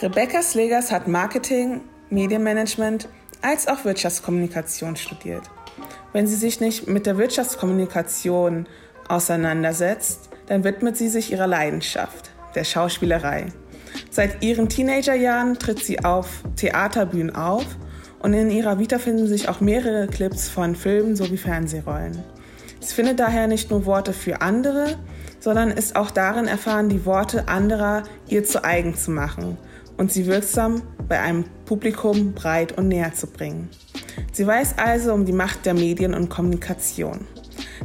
Rebecca Slegers hat Marketing, Medienmanagement als auch Wirtschaftskommunikation studiert. Wenn sie sich nicht mit der Wirtschaftskommunikation auseinandersetzt, dann widmet sie sich ihrer Leidenschaft, der Schauspielerei. Seit ihren Teenagerjahren tritt sie auf Theaterbühnen auf und in ihrer Vita finden sich auch mehrere Clips von Filmen sowie Fernsehrollen. Sie findet daher nicht nur Worte für andere, sondern ist auch darin erfahren, die Worte anderer ihr zu eigen zu machen und sie wirksam bei einem Publikum breit und näher zu bringen. Sie weiß also um die Macht der Medien und Kommunikation.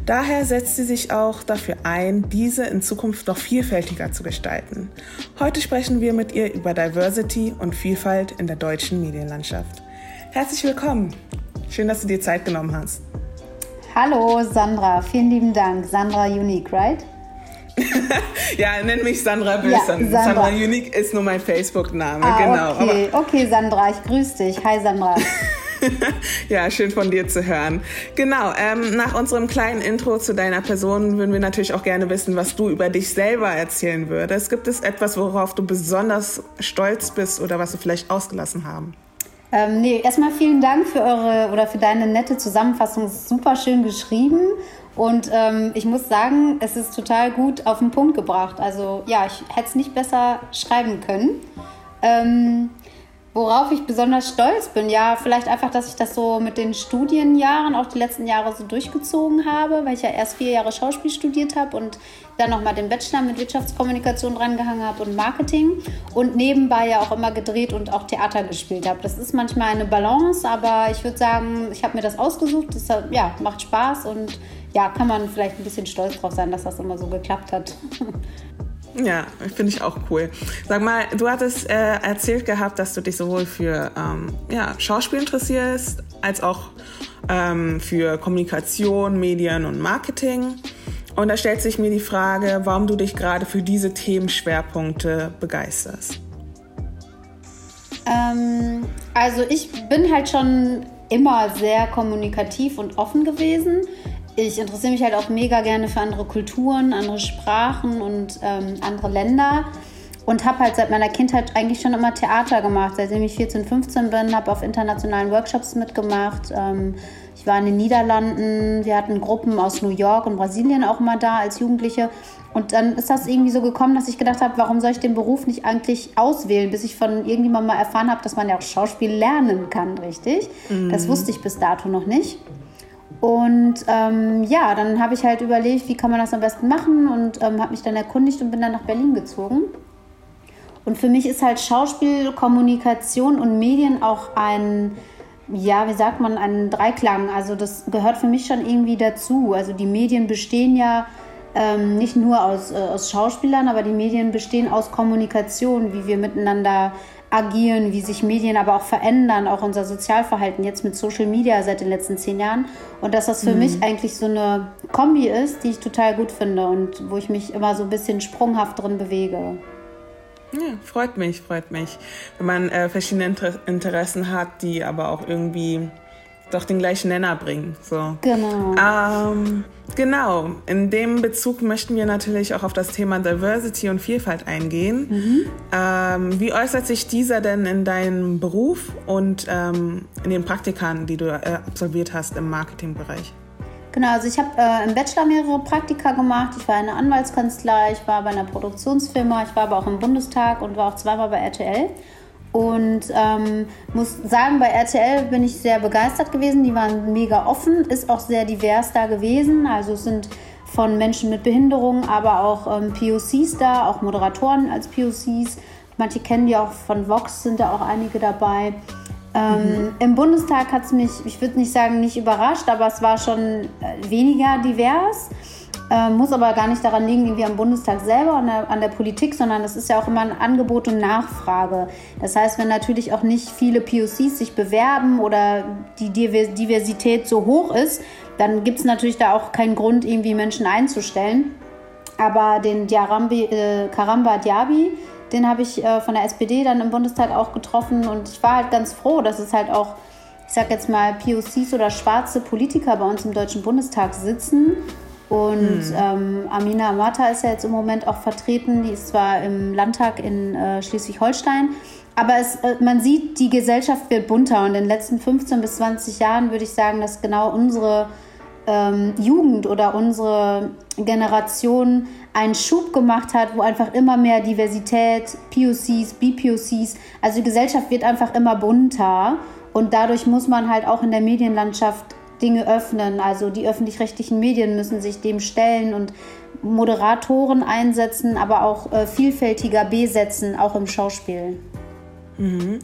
Daher setzt sie sich auch dafür ein, diese in Zukunft noch vielfältiger zu gestalten. Heute sprechen wir mit ihr über Diversity und Vielfalt in der deutschen Medienlandschaft. Herzlich willkommen. Schön, dass du dir Zeit genommen hast. Hallo Sandra, vielen lieben Dank. Sandra Unique, right? ja, nenn mich Sandra Bösen. Ja, Sandra. Sandra. Unique ist nur mein Facebook-Name, ah, genau. Okay. okay, Sandra, ich grüße dich. Hi Sandra. ja, schön von dir zu hören. Genau, ähm, nach unserem kleinen Intro zu deiner Person würden wir natürlich auch gerne wissen, was du über dich selber erzählen würdest. Gibt es etwas, worauf du besonders stolz bist oder was du vielleicht ausgelassen haben? Ähm, nee, erstmal vielen Dank für eure oder für deine nette Zusammenfassung. Super schön geschrieben. Und ähm, ich muss sagen, es ist total gut auf den Punkt gebracht. Also ja, ich hätte es nicht besser schreiben können. Ähm, Worauf ich besonders stolz bin, ja, vielleicht einfach, dass ich das so mit den Studienjahren auch die letzten Jahre so durchgezogen habe, weil ich ja erst vier Jahre Schauspiel studiert habe und dann nochmal den Bachelor mit Wirtschaftskommunikation drangehangen habe und Marketing und nebenbei ja auch immer gedreht und auch Theater gespielt habe. Das ist manchmal eine Balance, aber ich würde sagen, ich habe mir das ausgesucht. Das ja, macht Spaß und ja, kann man vielleicht ein bisschen stolz drauf sein, dass das immer so geklappt hat. Ja, finde ich auch cool. Sag mal, du hattest äh, erzählt gehabt, dass du dich sowohl für ähm, ja, Schauspiel interessierst, als auch ähm, für Kommunikation, Medien und Marketing. Und da stellt sich mir die Frage, warum du dich gerade für diese Themenschwerpunkte begeisterst. Ähm, also ich bin halt schon immer sehr kommunikativ und offen gewesen ich interessiere mich halt auch mega gerne für andere Kulturen, andere Sprachen und ähm, andere Länder. Und habe halt seit meiner Kindheit eigentlich schon immer Theater gemacht. Seitdem ich 14, 15 bin, habe auf internationalen Workshops mitgemacht. Ähm, ich war in den Niederlanden. Wir hatten Gruppen aus New York und Brasilien auch mal da als Jugendliche. Und dann ist das irgendwie so gekommen, dass ich gedacht habe, warum soll ich den Beruf nicht eigentlich auswählen, bis ich von irgendjemandem mal erfahren habe, dass man ja auch Schauspiel lernen kann, richtig? Mhm. Das wusste ich bis dato noch nicht. Und ähm, ja, dann habe ich halt überlegt, wie kann man das am besten machen und ähm, habe mich dann erkundigt und bin dann nach Berlin gezogen. Und für mich ist halt Schauspiel, Kommunikation und Medien auch ein, ja, wie sagt man, ein Dreiklang. Also das gehört für mich schon irgendwie dazu. Also die Medien bestehen ja ähm, nicht nur aus, äh, aus Schauspielern, aber die Medien bestehen aus Kommunikation, wie wir miteinander agieren, wie sich Medien aber auch verändern, auch unser Sozialverhalten jetzt mit Social Media seit den letzten zehn Jahren. Und dass das für mhm. mich eigentlich so eine Kombi ist, die ich total gut finde und wo ich mich immer so ein bisschen sprunghaft drin bewege. Ja, freut mich, freut mich. Wenn man äh, verschiedene Inter Interessen hat, die aber auch irgendwie doch den gleichen Nenner bringen. So. Genau. Ähm, genau. In dem Bezug möchten wir natürlich auch auf das Thema Diversity und Vielfalt eingehen. Mhm. Ähm, wie äußert sich dieser denn in deinem Beruf und ähm, in den Praktikern, die du äh, absolviert hast im Marketingbereich? Genau, also ich habe äh, im Bachelor mehrere Praktika gemacht. Ich war in einer Anwaltskanzlei, ich war bei einer Produktionsfirma, ich war aber auch im Bundestag und war auch zweimal bei RTL. Und ähm, muss sagen, bei RTL bin ich sehr begeistert gewesen. Die waren mega offen, ist auch sehr divers da gewesen. Also es sind von Menschen mit Behinderung, aber auch ähm, POCs da, auch Moderatoren als POCs. Manche kennen die auch von Vox, sind da auch einige dabei. Ähm, mhm. Im Bundestag hat es mich, ich würde nicht sagen, nicht überrascht, aber es war schon äh, weniger divers. Äh, muss aber gar nicht daran liegen, irgendwie am Bundestag selber, an der, an der Politik, sondern es ist ja auch immer ein Angebot und Nachfrage. Das heißt, wenn natürlich auch nicht viele POCs sich bewerben oder die Diversität so hoch ist, dann gibt es natürlich da auch keinen Grund, irgendwie Menschen einzustellen. Aber den Diarambi, äh, Karamba Diaby, den habe ich äh, von der SPD dann im Bundestag auch getroffen und ich war halt ganz froh, dass es halt auch, ich sag jetzt mal, POCs oder schwarze Politiker bei uns im Deutschen Bundestag sitzen Und hm. ähm, Amina Amata ist ja jetzt im Moment auch vertreten. Die ist zwar im Landtag in äh, Schleswig-Holstein, aber es, äh, man sieht, die Gesellschaft wird bunter. Und in den letzten 15 bis 20 Jahren würde ich sagen, dass genau unsere ähm, Jugend oder unsere Generation einen Schub gemacht hat, wo einfach immer mehr Diversität, POCs, BPOCs, also die Gesellschaft wird einfach immer bunter. Und dadurch muss man halt auch in der Medienlandschaft Dinge öffnen. Also die öffentlich-rechtlichen Medien müssen sich dem stellen und Moderatoren einsetzen, aber auch äh, vielfältiger besetzen, auch im Schauspiel. Mhm.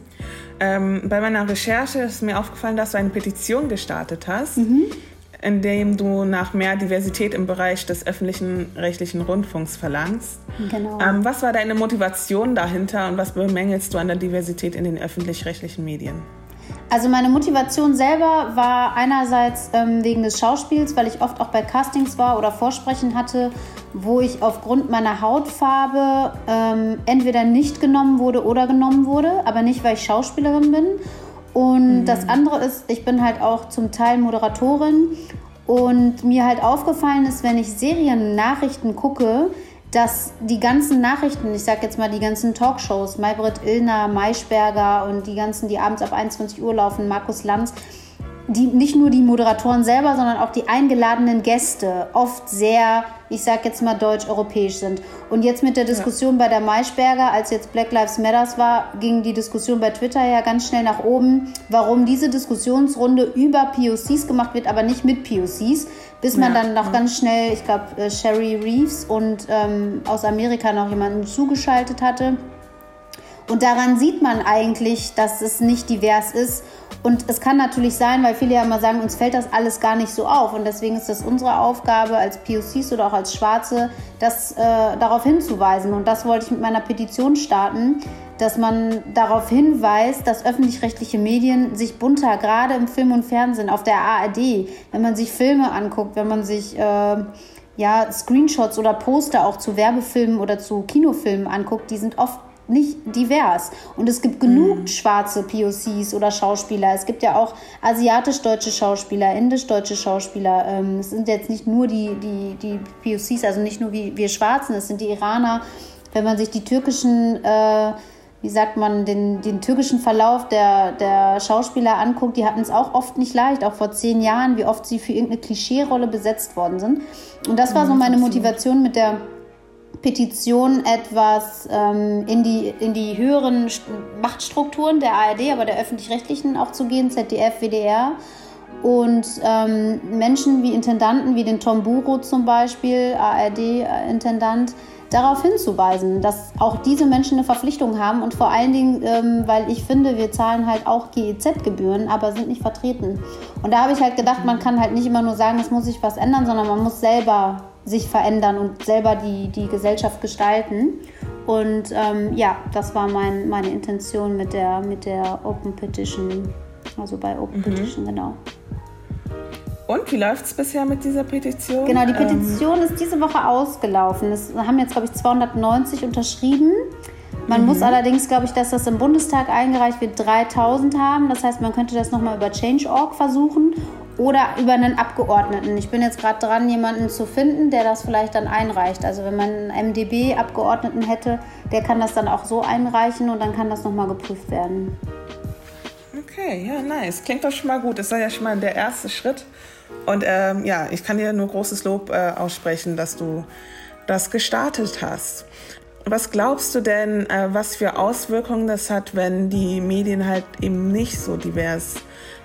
Ähm, bei meiner Recherche ist mir aufgefallen, dass du eine Petition gestartet hast, mhm. in dem du nach mehr Diversität im Bereich des öffentlichen rechtlichen Rundfunks verlangst. Genau. Ähm, was war deine Motivation dahinter und was bemängelst du an der Diversität in den öffentlich-rechtlichen Medien? Also meine Motivation selber war einerseits ähm, wegen des Schauspiels, weil ich oft auch bei Castings war oder Vorsprechen hatte, wo ich aufgrund meiner Hautfarbe ähm, entweder nicht genommen wurde oder genommen wurde, aber nicht, weil ich Schauspielerin bin. Und mhm. das andere ist, ich bin halt auch zum Teil Moderatorin und mir halt aufgefallen ist, wenn ich Seriennachrichten gucke, dass die ganzen Nachrichten, ich sag jetzt mal die ganzen Talkshows, Maybrit Illner, Maischberger und die ganzen, die abends ab 21 Uhr laufen, Markus Lanz, die, nicht nur die Moderatoren selber, sondern auch die eingeladenen Gäste oft sehr, ich sag jetzt mal deutsch-europäisch sind. Und jetzt mit der Diskussion ja. bei der Maischberger, als jetzt Black Lives Matters war, ging die Diskussion bei Twitter ja ganz schnell nach oben, warum diese Diskussionsrunde über POCs gemacht wird, aber nicht mit POCs, bis man ja. dann noch ja. ganz schnell, ich glaube, äh, Sherry Reeves und ähm, aus Amerika noch jemanden zugeschaltet hatte. Und daran sieht man eigentlich, dass es nicht divers ist und es kann natürlich sein, weil viele ja immer sagen, uns fällt das alles gar nicht so auf. Und deswegen ist das unsere Aufgabe als POCs oder auch als Schwarze, das äh, darauf hinzuweisen. Und das wollte ich mit meiner Petition starten, dass man darauf hinweist, dass öffentlich-rechtliche Medien sich bunter, gerade im Film und Fernsehen, auf der ARD, wenn man sich Filme anguckt, wenn man sich äh, ja, Screenshots oder Poster auch zu Werbefilmen oder zu Kinofilmen anguckt, die sind oft nicht divers. Und es gibt genug mhm. schwarze POCs oder Schauspieler. Es gibt ja auch asiatisch-deutsche Schauspieler, indisch-deutsche Schauspieler. Ähm, es sind jetzt nicht nur die, die, die POCs, also nicht nur wie wir Schwarzen, es sind die Iraner. Wenn man sich die türkischen, äh, wie sagt man, den, den türkischen Verlauf der, der Schauspieler anguckt, die hatten es auch oft nicht leicht, auch vor zehn Jahren, wie oft sie für irgendeine Klischee-Rolle besetzt worden sind. Und das war so mhm, meine Motivation mit der Petition etwas ähm, in, die, in die höheren Machtstrukturen der ARD, aber der öffentlich-rechtlichen auch zu gehen, ZDF, WDR. Und ähm, Menschen wie Intendanten, wie den Tom Buro zum Beispiel, ARD-Intendant, darauf hinzuweisen, dass auch diese Menschen eine Verpflichtung haben und vor allen Dingen, ähm, weil ich finde, wir zahlen halt auch GEZ-Gebühren, aber sind nicht vertreten. Und da habe ich halt gedacht, man kann halt nicht immer nur sagen, es muss sich was ändern, sondern man muss selber sich verändern und selber die, die Gesellschaft gestalten. Und ähm, ja, das war mein, meine Intention mit der, mit der Open Petition, also bei Open mhm. Petition, genau. Und wie läuft es bisher mit dieser Petition? Genau, die Petition ähm. ist diese Woche ausgelaufen. Es haben jetzt, glaube ich, 290 unterschrieben. Man mhm. muss allerdings, glaube ich, dass das im Bundestag eingereicht wird, 3000 haben. Das heißt, man könnte das nochmal über Change.org versuchen oder über einen Abgeordneten. Ich bin jetzt gerade dran, jemanden zu finden, der das vielleicht dann einreicht. Also wenn man einen MDB-Abgeordneten hätte, der kann das dann auch so einreichen und dann kann das nochmal geprüft werden. Okay, ja, nice. Klingt doch schon mal gut. Das war ja schon mal der erste Schritt. Und ähm, ja, ich kann dir nur großes Lob äh, aussprechen, dass du das gestartet hast. Was glaubst du denn, äh, was für Auswirkungen das hat, wenn die Medien halt eben nicht so divers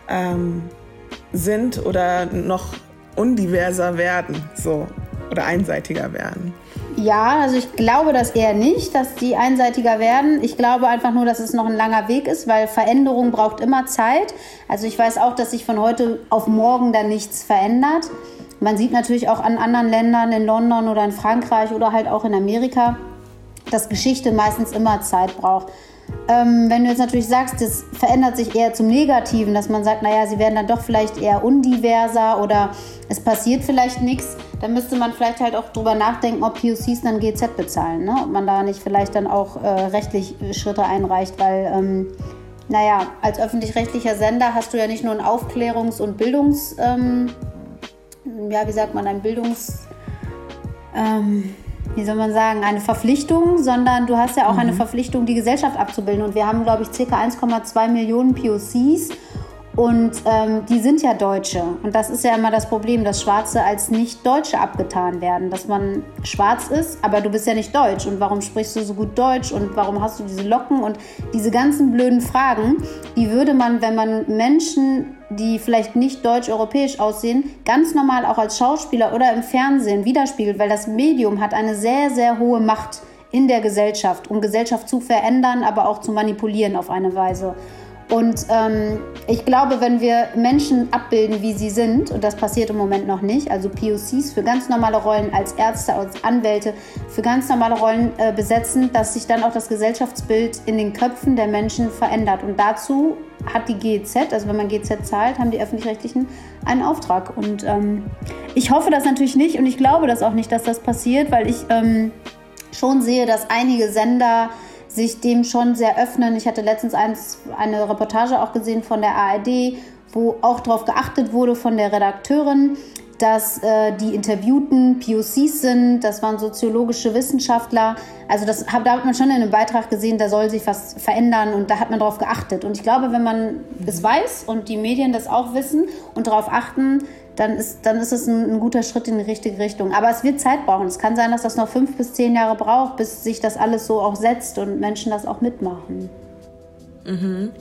ähm, sind oder noch undiverser werden, so oder einseitiger werden? Ja, also ich glaube das eher nicht, dass die einseitiger werden. Ich glaube einfach nur, dass es noch ein langer Weg ist, weil Veränderung braucht immer Zeit. Also ich weiß auch, dass sich von heute auf morgen dann nichts verändert. Man sieht natürlich auch an anderen Ländern, in London oder in Frankreich oder halt auch in Amerika, dass Geschichte meistens immer Zeit braucht. Ähm, wenn du jetzt natürlich sagst, das verändert sich eher zum Negativen, dass man sagt, naja, sie werden dann doch vielleicht eher undiverser oder es passiert vielleicht nichts, dann müsste man vielleicht halt auch drüber nachdenken, ob POCs dann GZ bezahlen. Ne? Ob man da nicht vielleicht dann auch äh, rechtlich Schritte einreicht, weil, ähm, naja, als öffentlich-rechtlicher Sender hast du ja nicht nur ein Aufklärungs- und Bildungs-, ähm, ja, wie sagt man, ein Bildungs- ähm, wie soll man sagen, eine Verpflichtung, sondern du hast ja auch mhm. eine Verpflichtung, die Gesellschaft abzubilden. Und wir haben, glaube ich, ca. 1,2 Millionen POCs und ähm, die sind ja Deutsche. Und das ist ja immer das Problem, dass Schwarze als Nicht-Deutsche abgetan werden. Dass man schwarz ist, aber du bist ja nicht deutsch. Und warum sprichst du so gut Deutsch? Und warum hast du diese Locken? Und diese ganzen blöden Fragen, die würde man, wenn man Menschen, die vielleicht nicht deutsch-europäisch aussehen, ganz normal auch als Schauspieler oder im Fernsehen widerspiegelt. Weil das Medium hat eine sehr, sehr hohe Macht in der Gesellschaft, um Gesellschaft zu verändern, aber auch zu manipulieren auf eine Weise. Und ähm, ich glaube, wenn wir Menschen abbilden, wie sie sind, und das passiert im Moment noch nicht, also POCs für ganz normale Rollen als Ärzte, als Anwälte, für ganz normale Rollen äh, besetzen, dass sich dann auch das Gesellschaftsbild in den Köpfen der Menschen verändert. Und dazu hat die GEZ, also wenn man GEZ zahlt, haben die öffentlich-rechtlichen einen Auftrag. Und ähm, ich hoffe das natürlich nicht und ich glaube das auch nicht, dass das passiert, weil ich ähm, schon sehe, dass einige Sender sich dem schon sehr öffnen. Ich hatte letztens eins, eine Reportage auch gesehen von der ARD, wo auch darauf geachtet wurde von der Redakteurin, dass äh, die Interviewten POCs sind, das waren soziologische Wissenschaftler. Also das, da hat man schon in einem Beitrag gesehen, da soll sich was verändern und da hat man darauf geachtet. Und ich glaube, wenn man es weiß und die Medien das auch wissen und darauf achten, dann ist, dann ist es ein, ein, guter Schritt in die richtige Richtung. Aber es wird Zeit brauchen. Es kann sein, dass das noch fünf bis zehn Jahre braucht, bis sich das alles so auch setzt und Menschen das auch mitmachen. Mhm.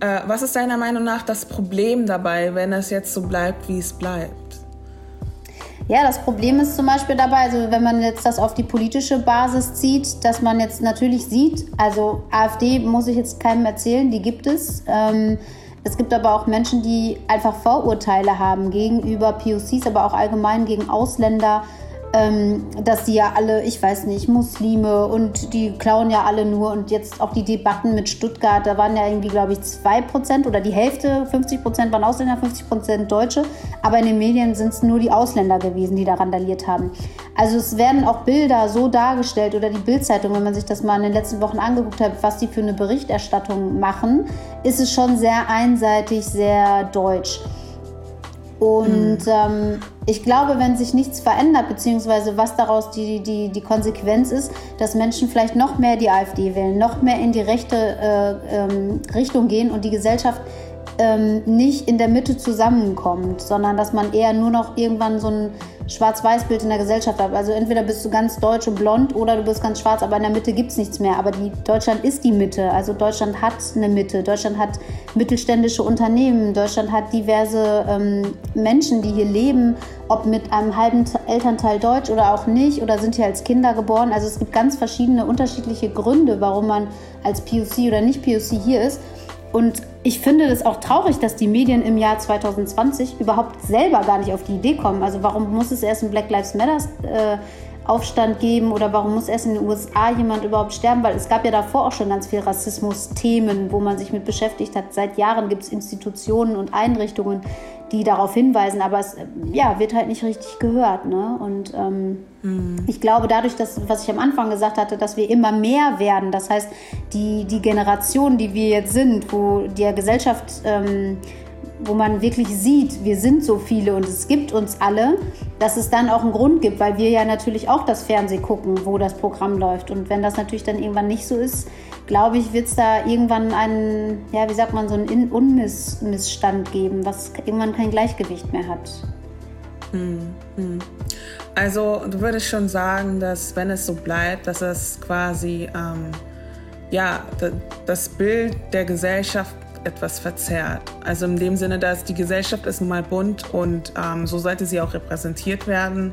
Äh, was ist deiner Meinung nach das Problem dabei, wenn es jetzt so bleibt, wie es bleibt? Ja, das Problem ist zum Beispiel dabei, also wenn man jetzt das auf die politische Basis zieht, dass man jetzt natürlich sieht, also AfD muss ich jetzt keinem erzählen, die gibt es. Ähm, es gibt aber auch Menschen, die einfach Vorurteile haben gegenüber POCs, aber auch allgemein gegen Ausländer, ähm, dass die ja alle, ich weiß nicht, Muslime und die klauen ja alle nur. Und jetzt auch die Debatten mit Stuttgart, da waren ja irgendwie, glaube ich, 2% oder die Hälfte, 50% waren Ausländer, 50% Deutsche. Aber in den Medien sind es nur die Ausländer gewesen, die da randaliert haben. Also es werden auch Bilder so dargestellt oder die Bildzeitung, wenn man sich das mal in den letzten Wochen angeguckt hat, was die für eine Berichterstattung machen, ist es schon sehr einseitig, sehr deutsch. Und mhm. ähm, ich glaube, wenn sich nichts verändert, beziehungsweise was daraus die, die, die Konsequenz ist, dass Menschen vielleicht noch mehr die AfD wählen, noch mehr in die rechte äh, ähm, Richtung gehen und die Gesellschaft ähm, nicht in der Mitte zusammenkommt, sondern dass man eher nur noch irgendwann so ein Schwarz-Weiß-Bild in der Gesellschaft hat. Also entweder bist du ganz deutsch und blond oder du bist ganz schwarz, aber in der Mitte gibt es nichts mehr. Aber die, Deutschland ist die Mitte. Also Deutschland hat eine Mitte. Deutschland hat mittelständische Unternehmen. Deutschland hat diverse ähm, Menschen, die hier leben, ob mit einem halben Elternteil Deutsch oder auch nicht oder sind hier als Kinder geboren. Also es gibt ganz verschiedene unterschiedliche Gründe, warum man als POC oder nicht POC hier ist. Und ich finde es auch traurig, dass die Medien im Jahr 2020 überhaupt selber gar nicht auf die Idee kommen. Also warum muss es erst einen Black Lives Matter äh, Aufstand geben oder warum muss erst in den USA jemand überhaupt sterben? Weil es gab ja davor auch schon ganz viel Rassismus-Themen, wo man sich mit beschäftigt hat. Seit Jahren gibt es Institutionen und Einrichtungen, die darauf hinweisen, aber es ja, wird halt nicht richtig gehört. Ne? Und ähm, mhm. ich glaube, dadurch, dass, was ich am Anfang gesagt hatte, dass wir immer mehr werden, das heißt, die, die Generation, die wir jetzt sind, wo der Gesellschaft ähm, wo man wirklich sieht, wir sind so viele und es gibt uns alle, dass es dann auch einen Grund gibt, weil wir ja natürlich auch das Fernsehen gucken, wo das Programm läuft. Und wenn das natürlich dann irgendwann nicht so ist, glaube ich, wird es da irgendwann einen, ja, wie sagt man, so einen Unmissstand geben, was irgendwann kein Gleichgewicht mehr hat. Hm, hm. Also du würdest schon sagen, dass wenn es so bleibt, dass es quasi ähm, ja das Bild der Gesellschaft etwas verzerrt. Also in dem Sinne, dass die Gesellschaft ist nun mal bunt und ähm, so sollte sie auch repräsentiert werden.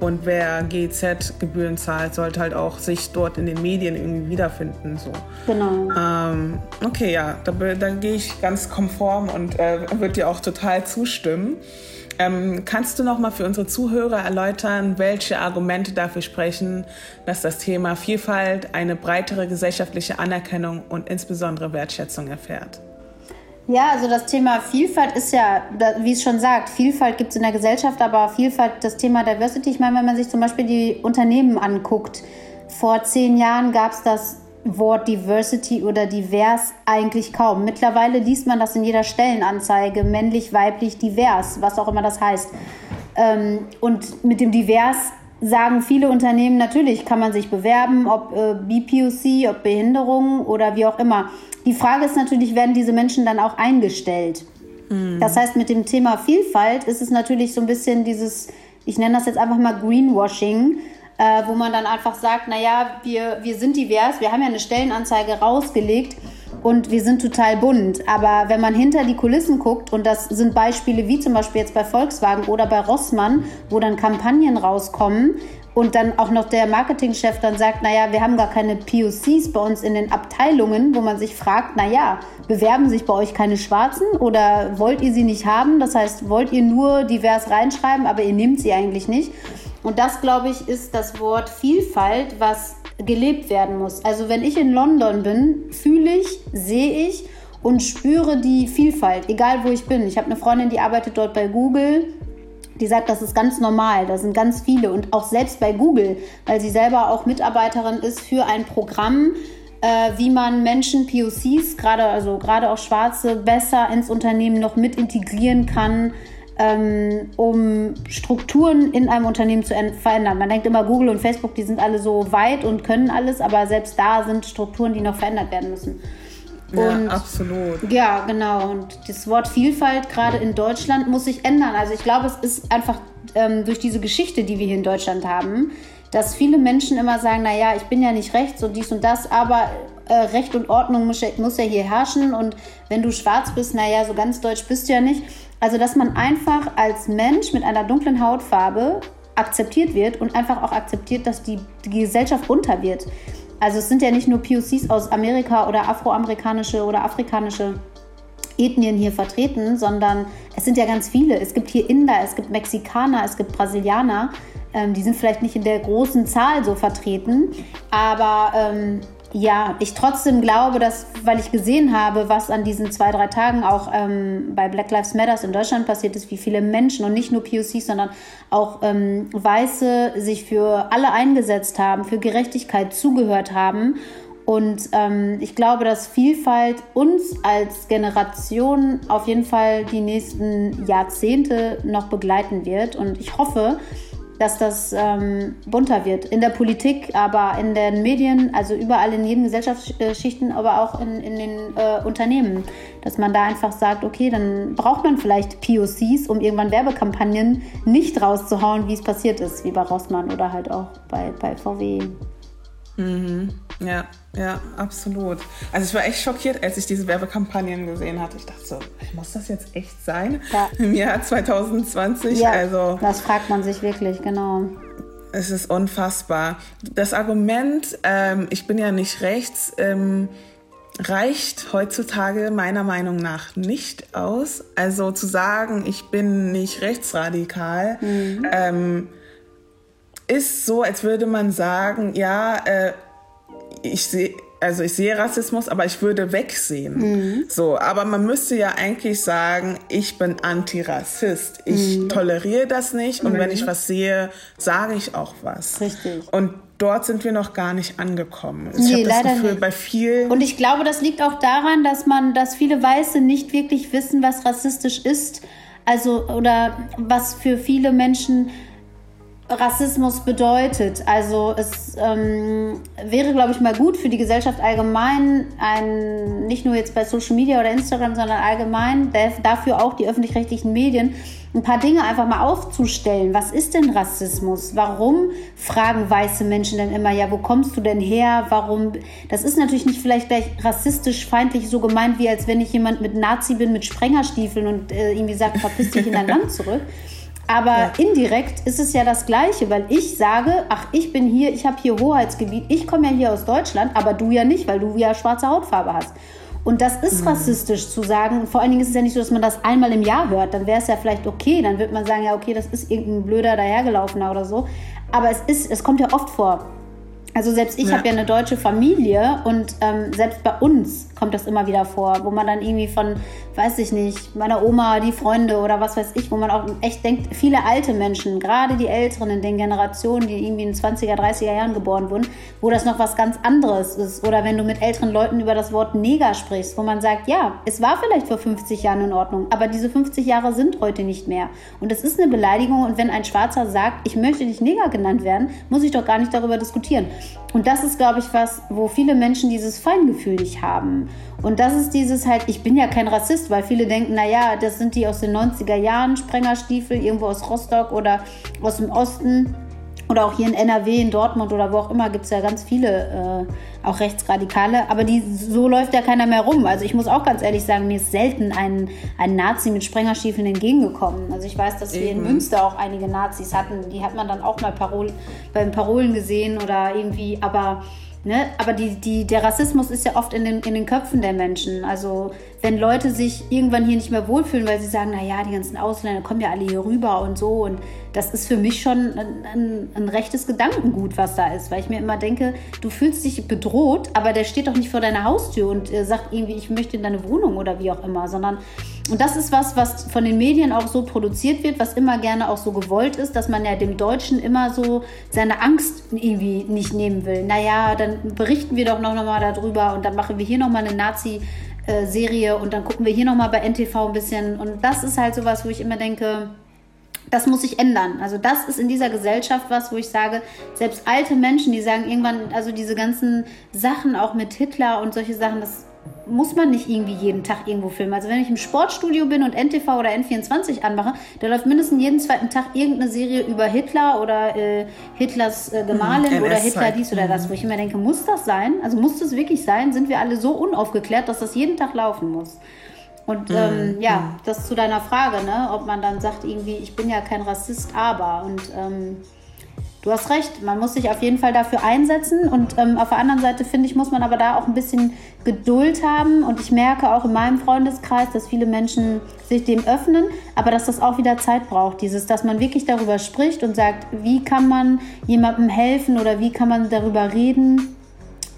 Und wer GZ-Gebühren zahlt, sollte halt auch sich dort in den Medien irgendwie wiederfinden. So. Genau. Ähm, okay, ja, da, da gehe ich ganz konform und äh, würde dir auch total zustimmen. Ähm, kannst du noch mal für unsere Zuhörer erläutern, welche Argumente dafür sprechen, dass das Thema Vielfalt eine breitere gesellschaftliche Anerkennung und insbesondere Wertschätzung erfährt? Ja, also das Thema Vielfalt ist ja, wie es schon sagt, Vielfalt gibt es in der Gesellschaft, aber Vielfalt, das Thema Diversity, ich meine, wenn man sich zum Beispiel die Unternehmen anguckt, vor zehn Jahren gab es das Wort Diversity oder divers eigentlich kaum. Mittlerweile liest man das in jeder Stellenanzeige, männlich, weiblich, divers, was auch immer das heißt. Ähm, und mit dem divers sagen viele Unternehmen, natürlich kann man sich bewerben, ob äh, BPOC, ob Behinderung oder wie auch immer. Die Frage ist natürlich, werden diese Menschen dann auch eingestellt? Mhm. Das heißt, mit dem Thema Vielfalt ist es natürlich so ein bisschen dieses, ich nenne das jetzt einfach mal Greenwashing, äh, wo man dann einfach sagt, naja, wir, wir sind divers, wir haben ja eine Stellenanzeige rausgelegt und wir sind total bunt. Aber wenn man hinter die Kulissen guckt, und das sind Beispiele wie zum Beispiel jetzt bei Volkswagen oder bei Rossmann, wo dann Kampagnen rauskommen, und dann auch noch der Marketingchef dann sagt, naja, wir haben gar keine POCs bei uns in den Abteilungen, wo man sich fragt, naja, bewerben sich bei euch keine Schwarzen oder wollt ihr sie nicht haben? Das heißt, wollt ihr nur divers reinschreiben, aber ihr nehmt sie eigentlich nicht? Und das, glaube ich, ist das Wort Vielfalt, was gelebt werden muss. Also wenn ich in London bin, fühle ich, sehe ich und spüre die Vielfalt, egal wo ich bin. Ich habe eine Freundin, die arbeitet dort bei Google. Die sagt, das ist ganz normal, da sind ganz viele und auch selbst bei Google, weil sie selber auch Mitarbeiterin ist für ein Programm, äh, wie man Menschen, POCs, gerade also gerade auch Schwarze, besser ins Unternehmen noch mit integrieren kann, ähm, um Strukturen in einem Unternehmen zu verändern. Man denkt immer, Google und Facebook, die sind alle so weit und können alles, aber selbst da sind Strukturen, die noch verändert werden müssen. Und, ja, absolut. Ja, genau. Und das Wort Vielfalt gerade in Deutschland muss sich ändern. Also ich glaube, es ist einfach ähm, durch diese Geschichte, die wir hier in Deutschland haben, dass viele Menschen immer sagen, naja, ich bin ja nicht rechts und dies und das, aber äh, Recht und Ordnung muss ja, muss ja hier herrschen und wenn du schwarz bist, naja, so ganz deutsch bist du ja nicht. Also, dass man einfach als Mensch mit einer dunklen Hautfarbe akzeptiert wird und einfach auch akzeptiert, dass die, die Gesellschaft bunter wird. Also es sind ja nicht nur POCs aus Amerika oder afroamerikanische oder afrikanische Ethnien hier vertreten, sondern es sind ja ganz viele. Es gibt hier Inder, es gibt Mexikaner, es gibt Brasilianer. Ähm, die sind vielleicht nicht in der großen Zahl so vertreten, aber ähm, ja, ich trotzdem glaube, dass, weil ich gesehen habe, was an diesen zwei, drei Tagen auch ähm, bei Black Lives Matters in Deutschland passiert ist, wie viele Menschen und nicht nur POCs, sondern auch ähm, Weiße sich für alle eingesetzt haben, für Gerechtigkeit zugehört haben. Und ähm, ich glaube, dass Vielfalt uns als Generation auf jeden Fall die nächsten Jahrzehnte noch begleiten wird. Und ich hoffe, das ähm, bunter wird. In der Politik, aber in den Medien, also überall in jeden Gesellschaftsschichten, aber auch in, in den äh, Unternehmen. Dass man da einfach sagt, okay, dann braucht man vielleicht POCs, um irgendwann Werbekampagnen nicht rauszuhauen, wie es passiert ist, wie bei Rossmann oder halt auch bei, bei VW. Mhm. Ja, ja, absolut. Also ich war echt schockiert, als ich diese Werbekampagnen gesehen hatte. Ich dachte so, muss das jetzt echt sein? Ja. Im Jahr 2020? Ja, also, das fragt man sich wirklich, genau. Es ist unfassbar. Das Argument, ähm, ich bin ja nicht rechts, ähm, reicht heutzutage meiner Meinung nach nicht aus. Also zu sagen, ich bin nicht rechtsradikal, mhm. ähm, ist so, als würde man sagen, ja, äh, ich sehe, also ich sehe Rassismus, aber ich würde wegsehen. Mhm. So, aber man müsste ja eigentlich sagen, ich bin Antirassist. Ich mhm. toleriere das nicht und mhm. wenn ich was sehe, sage ich auch was. Richtig. Und dort sind wir noch gar nicht angekommen. Ich nee, habe das Gefühl, nicht. bei vielen. Und ich glaube, das liegt auch daran, dass man, dass viele Weiße nicht wirklich wissen, was rassistisch ist. Also, oder was für viele Menschen Rassismus bedeutet. Also es ähm, wäre, glaube ich, mal gut für die Gesellschaft allgemein, ein, nicht nur jetzt bei Social Media oder Instagram, sondern allgemein, dafür auch die öffentlich-rechtlichen Medien, ein paar Dinge einfach mal aufzustellen. Was ist denn Rassismus? Warum fragen weiße Menschen denn immer, ja, wo kommst du denn her? Warum? Das ist natürlich nicht vielleicht gleich rassistisch, feindlich so gemeint, wie als wenn ich jemand mit Nazi bin, mit Sprengerstiefeln und äh, irgendwie sagt, verpiss dich in dein Land zurück. Aber ja. indirekt ist es ja das Gleiche, weil ich sage, ach, ich bin hier, ich habe hier Hoheitsgebiet, ich komme ja hier aus Deutschland, aber du ja nicht, weil du ja schwarze Hautfarbe hast. Und das ist mhm. rassistisch zu sagen. Vor allen Dingen ist es ja nicht so, dass man das einmal im Jahr hört. Dann wäre es ja vielleicht okay. Dann wird man sagen, ja, okay, das ist irgendein blöder dahergelaufener oder so. Aber es ist, es kommt ja oft vor. Also selbst ich ja. habe ja eine deutsche Familie und ähm, selbst bei uns kommt das immer wieder vor, wo man dann irgendwie von, weiß ich nicht, meiner Oma, die Freunde oder was weiß ich, wo man auch echt denkt, viele alte Menschen, gerade die Älteren in den Generationen, die irgendwie in 20er, 30er Jahren geboren wurden, wo das noch was ganz anderes ist. Oder wenn du mit älteren Leuten über das Wort Neger sprichst, wo man sagt, ja, es war vielleicht vor 50 Jahren in Ordnung, aber diese 50 Jahre sind heute nicht mehr. Und es ist eine Beleidigung und wenn ein Schwarzer sagt, ich möchte nicht Neger genannt werden, muss ich doch gar nicht darüber diskutieren. Und das ist, glaube ich, was, wo viele Menschen dieses Feingefühl nicht haben. Und das ist dieses halt, ich bin ja kein Rassist, weil viele denken, naja, das sind die aus den 90er Jahren, Sprengerstiefel, irgendwo aus Rostock oder aus dem Osten. Oder auch hier in NRW, in Dortmund oder wo auch immer gibt es ja ganz viele, äh, auch Rechtsradikale. Aber die, so läuft ja keiner mehr rum. Also ich muss auch ganz ehrlich sagen, mir ist selten ein, ein Nazi mit Sprengerstiefeln entgegengekommen. Also ich weiß, dass wir in Münster auch einige Nazis hatten. Die hat man dann auch mal Parol, beim Parolen gesehen oder irgendwie, aber Ne? Aber die, die, der Rassismus ist ja oft in den, in den Köpfen der Menschen. Also wenn Leute sich irgendwann hier nicht mehr wohlfühlen, weil sie sagen, naja, die ganzen Ausländer kommen ja alle hier rüber und so. Und das ist für mich schon ein, ein, ein, rechtes Gedankengut, was da ist. Weil ich mir immer denke, du fühlst dich bedroht, aber der steht doch nicht vor deiner Haustür und äh, sagt irgendwie, ich möchte in deine Wohnung oder wie auch immer. Sondern, und das ist was, was von den Medien auch so produziert wird, was immer gerne auch so gewollt ist, dass man ja dem Deutschen immer so seine Angst irgendwie nicht nehmen will. Naja, dann berichten wir doch noch mal darüber und dann machen wir hier noch mal eine Nazi- Serie und dann gucken wir hier nochmal bei NTV ein bisschen. Und das ist halt sowas, wo ich immer denke, das muss sich ändern. Also das ist in dieser Gesellschaft was, wo ich sage, selbst alte Menschen, die sagen irgendwann, also diese ganzen Sachen auch mit Hitler und solche Sachen, das muss man nicht irgendwie jeden Tag irgendwo filmen. Also wenn ich im Sportstudio bin und NTV oder N24 anmache, da läuft mindestens jeden zweiten Tag irgendeine Serie über Hitler oder äh, Hitlers äh, Gemahlin mhm, oder Hitler dies oder das, wo ich immer denke, muss das sein? Also muss das wirklich sein? Sind wir alle so unaufgeklärt, dass das jeden Tag laufen muss? Und mhm. ähm, ja, mhm. das zu deiner Frage, ne? ob man dann sagt, irgendwie, ich bin ja kein Rassist, aber. Und ähm, Du hast recht, man muss sich auf jeden Fall dafür einsetzen. Und ähm, auf der anderen Seite finde ich, muss man aber da auch ein bisschen Geduld haben. Und ich merke auch in meinem Freundeskreis, dass viele Menschen sich dem öffnen, aber dass das auch wieder Zeit braucht, dieses, dass man wirklich darüber spricht und sagt, wie kann man jemandem helfen oder wie kann man darüber reden,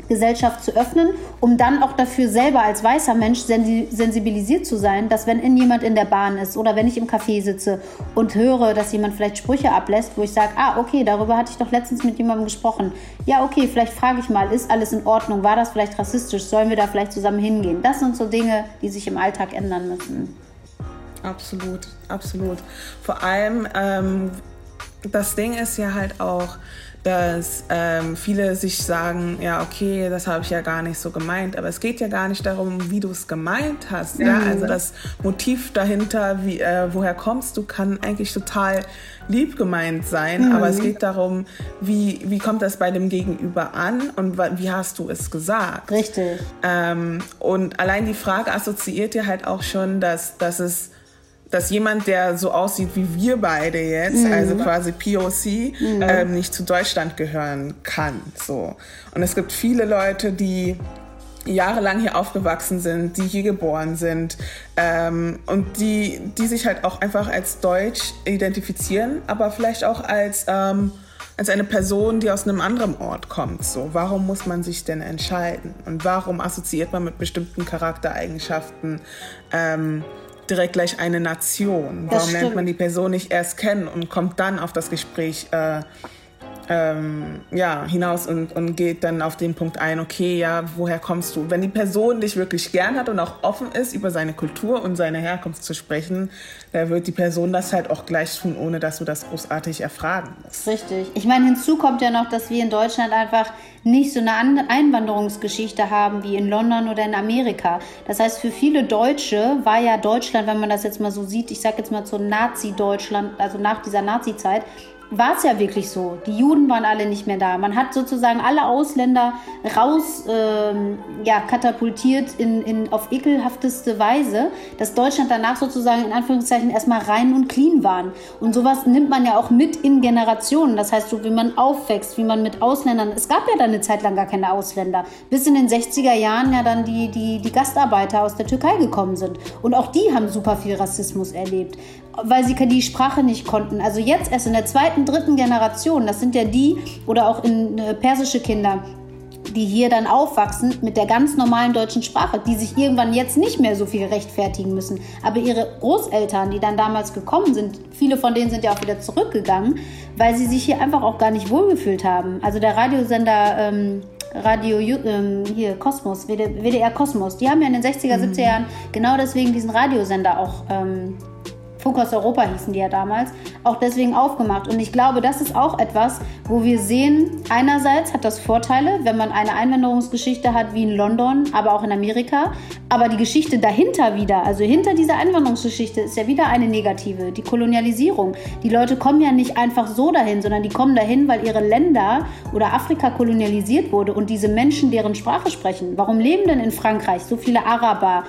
Gesellschaft zu öffnen, um dann auch dafür selber als weißer Mensch sensibilisiert zu sein, dass wenn jemand in der Bahn ist oder wenn ich im Café sitze und höre, dass jemand vielleicht Sprüche ablässt, wo ich sage, ah, okay, darüber hatte ich doch letztens mit jemandem gesprochen. Ja, okay, vielleicht frage ich mal, ist alles in Ordnung? War das vielleicht rassistisch? Sollen wir da vielleicht zusammen hingehen? Das sind so Dinge, die sich im Alltag ändern müssen. Absolut, absolut. Vor allem, ähm, das Ding ist ja halt auch, dass ähm, viele sich sagen, ja, okay, das habe ich ja gar nicht so gemeint, aber es geht ja gar nicht darum, wie du es gemeint hast. Mhm. Ja? Also das Motiv dahinter, wie, äh, woher kommst du, kann eigentlich total lieb gemeint sein, mhm. aber es geht darum, wie, wie kommt das bei dem Gegenüber an und wie hast du es gesagt. Richtig. Ähm, und allein die Frage assoziiert dir halt auch schon, dass, dass es dass jemand, der so aussieht wie wir beide jetzt, mhm. also quasi POC, mhm. ähm, nicht zu Deutschland gehören kann. So. Und es gibt viele Leute, die jahrelang hier aufgewachsen sind, die hier geboren sind ähm, und die, die sich halt auch einfach als Deutsch identifizieren, aber vielleicht auch als, ähm, als eine Person, die aus einem anderen Ort kommt. So, warum muss man sich denn entscheiden? Und warum assoziiert man mit bestimmten Charaktereigenschaften ähm, direkt gleich eine Nation? Warum lernt man die Person nicht erst kennen und kommt dann auf das Gespräch äh, ähm, ja, hinaus und, und geht dann auf den Punkt ein, okay, ja, woher kommst du? Wenn die Person dich wirklich gern hat und auch offen ist, über seine Kultur und seine Herkunft zu sprechen, da wird die Person das halt auch gleich tun, ohne dass du das großartig erfragen musst. Richtig. Ich meine, hinzu kommt ja noch, dass wir in Deutschland einfach nicht so eine Einwanderungsgeschichte haben wie in London oder in Amerika. Das heißt, für viele Deutsche war ja Deutschland, wenn man das jetzt mal so sieht, ich sage jetzt mal so Nazi-Deutschland, also nach dieser Nazi-Zeit, war es ja wirklich so. Die Juden waren alle nicht mehr da. Man hat sozusagen alle Ausländer raus ähm, ja, katapultiert in, in, auf ekelhafteste Weise, dass Deutschland danach sozusagen in Anführungszeichen erstmal rein und clean waren. Und sowas nimmt man ja auch mit in Generationen. Das heißt, so wie man aufwächst, wie man mit Ausländern. Es gab ja dann eine Zeit lang gar keine Ausländer. Bis in den 60er Jahren ja dann die, die, die Gastarbeiter aus der Türkei gekommen sind. Und auch die haben super viel Rassismus erlebt, weil sie die Sprache nicht konnten. Also jetzt erst in der zweiten zweiten, dritten Generation, das sind ja die oder auch in äh, persische Kinder, die hier dann aufwachsen mit der ganz normalen deutschen Sprache, die sich irgendwann jetzt nicht mehr so viel rechtfertigen müssen. Aber ihre Großeltern, die dann damals gekommen sind, viele von denen sind ja auch wieder zurückgegangen, weil sie sich hier einfach auch gar nicht wohlgefühlt haben. Also der Radiosender ähm, Radio ähm, hier Kosmos, WDR Kosmos, die haben ja in den 60er, 70er mhm. Jahren genau deswegen diesen Radiosender auch ähm, Funk aus Europa hießen die ja damals, auch deswegen aufgemacht. Und ich glaube, das ist auch etwas, wo wir sehen, einerseits hat das Vorteile, wenn man eine Einwanderungsgeschichte hat wie in London, aber auch in Amerika. Aber die Geschichte dahinter wieder, also hinter dieser Einwanderungsgeschichte, ist ja wieder eine negative, die Kolonialisierung. Die Leute kommen ja nicht einfach so dahin, sondern die kommen dahin, weil ihre Länder oder Afrika kolonialisiert wurde und diese Menschen deren Sprache sprechen. Warum leben denn in Frankreich so viele Araber,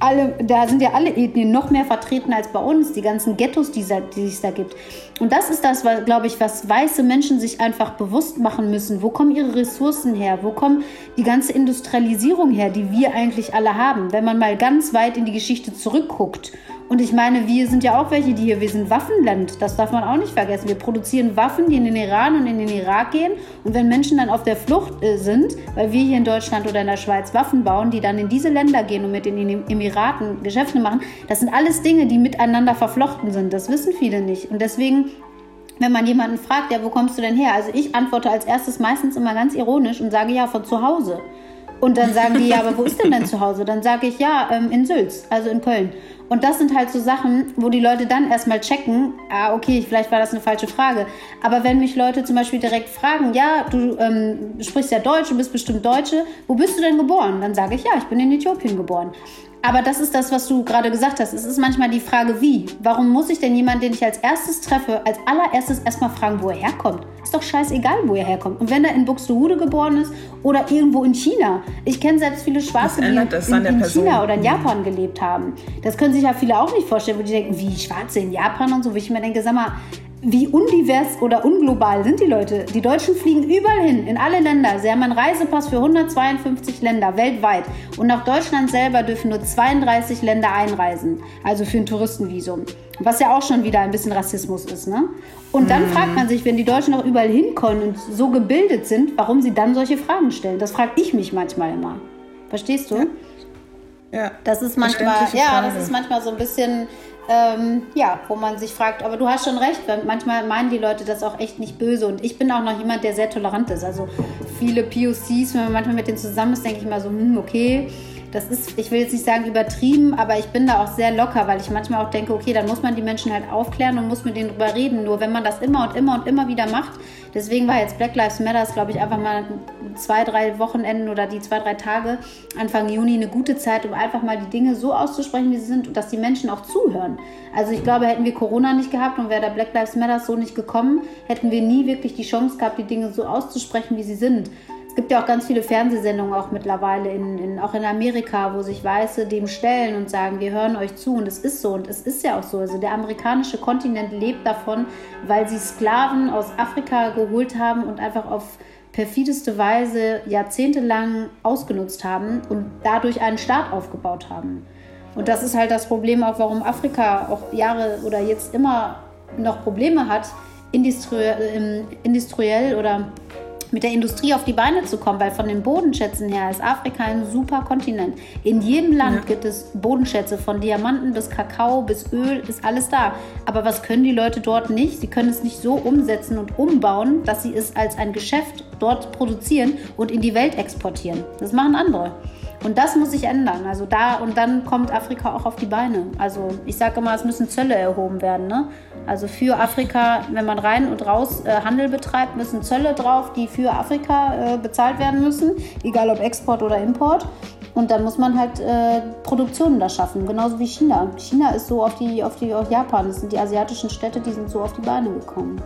alle, da sind ja alle Ethnien noch mehr vertreten als bei uns, die ganzen Ghettos, die, die es da gibt. Und das ist das, glaube ich, was weiße Menschen sich einfach bewusst machen müssen. Wo kommen ihre Ressourcen her? Wo kommt die ganze Industrialisierung her, die wir eigentlich alle haben? Wenn man mal ganz weit in die Geschichte zurückguckt und ich meine, wir sind ja auch welche, die hier, wir sind Waffenland, das darf man auch nicht vergessen. Wir produzieren Waffen, die in den Iran und in den Irak gehen. Und wenn Menschen dann auf der Flucht äh, sind, weil wir hier in Deutschland oder in der Schweiz Waffen bauen, die dann in diese Länder gehen und mit den Emiraten Geschäfte machen, das sind alles Dinge, die miteinander verflochten sind. Das wissen viele nicht. Und deswegen wenn man jemanden fragt, ja, wo kommst du denn her? Also ich antworte als erstes meistens immer ganz ironisch und sage ja, von zu Hause. Und dann sagen die, ja, aber wo ist denn dein Zuhause? Dann sage ich, ja, ähm, in Sülz, also in Köln. Und das sind halt so Sachen, wo die Leute dann erstmal checken, ah, okay, vielleicht war das eine falsche Frage. Aber wenn mich Leute zum Beispiel direkt fragen, ja, du ähm, sprichst ja Deutsch, du bist bestimmt Deutsche, wo bist du denn geboren? Dann sage ich, ja, ich bin in Äthiopien geboren. Aber das ist das, was du gerade gesagt hast. Es ist manchmal die Frage, wie. Warum muss ich denn jemanden, den ich als erstes treffe, als allererstes erstmal fragen, wo er herkommt? Ist doch scheißegal, wo er herkommt. Und wenn er in Buxtehude geboren ist oder irgendwo in China. Ich kenne selbst viele Schwarze, die in, in China oder in Japan gelebt haben. Das können sich ja viele auch nicht vorstellen, wo die denken, wie Schwarze in Japan und so. Wo ich mir denke, sag mal, wie undivers oder unglobal sind die Leute? Die Deutschen fliegen überall hin, in alle Länder. Sie haben einen Reisepass für 152 Länder weltweit. Und nach Deutschland selber dürfen nur 32 Länder einreisen. Also für ein Touristenvisum. Was ja auch schon wieder ein bisschen Rassismus ist, ne? Und dann mhm. fragt man sich, wenn die Deutschen auch überall hinkommen und so gebildet sind, warum sie dann solche Fragen stellen. Das frage ich mich manchmal immer. Verstehst du? Ja. ja. Das ist manchmal, ja, das ist manchmal so ein bisschen ähm, ja, wo man sich fragt, aber du hast schon recht, weil manchmal meinen die Leute das auch echt nicht böse und ich bin auch noch jemand, der sehr tolerant ist. Also viele POCs, wenn man manchmal mit denen zusammen ist, denke ich mal so, hm, okay, das ist, ich will jetzt nicht sagen übertrieben, aber ich bin da auch sehr locker, weil ich manchmal auch denke, okay, dann muss man die Menschen halt aufklären und muss mit denen drüber reden. Nur wenn man das immer und immer und immer wieder macht, deswegen war jetzt Black Lives Matter, glaube ich, einfach mal zwei, drei Wochenenden oder die zwei, drei Tage Anfang Juni eine gute Zeit, um einfach mal die Dinge so auszusprechen, wie sie sind und dass die Menschen auch zuhören. Also ich glaube, hätten wir Corona nicht gehabt und wäre der Black Lives Matter so nicht gekommen, hätten wir nie wirklich die Chance gehabt, die Dinge so auszusprechen, wie sie sind. Es gibt ja auch ganz viele Fernsehsendungen auch mittlerweile, in, in, auch in Amerika, wo sich Weiße dem stellen und sagen, wir hören euch zu. Und es ist so und es ist ja auch so. Also der amerikanische Kontinent lebt davon, weil sie Sklaven aus Afrika geholt haben und einfach auf perfideste Weise jahrzehntelang ausgenutzt haben und dadurch einen Staat aufgebaut haben. Und das ist halt das Problem auch, warum Afrika auch Jahre oder jetzt immer noch Probleme hat, ähm, industriell oder mit der Industrie auf die Beine zu kommen, weil von den Bodenschätzen her ist Afrika ein super Kontinent. In jedem Land ja. gibt es Bodenschätze, von Diamanten bis Kakao bis Öl, ist alles da. Aber was können die Leute dort nicht? Sie können es nicht so umsetzen und umbauen, dass sie es als ein Geschäft dort produzieren und in die Welt exportieren. Das machen andere. Und das muss sich ändern. Also da und dann kommt Afrika auch auf die Beine. Also ich sage immer, es müssen Zölle erhoben werden. Ne? Also für Afrika, wenn man rein und raus äh, Handel betreibt, müssen Zölle drauf, die für Afrika äh, bezahlt werden müssen, egal ob Export oder Import. Und dann muss man halt äh, Produktionen da schaffen, genauso wie China. China ist so auf die, auf die, auf Japan. Das sind die asiatischen Städte, die sind so auf die Beine gekommen.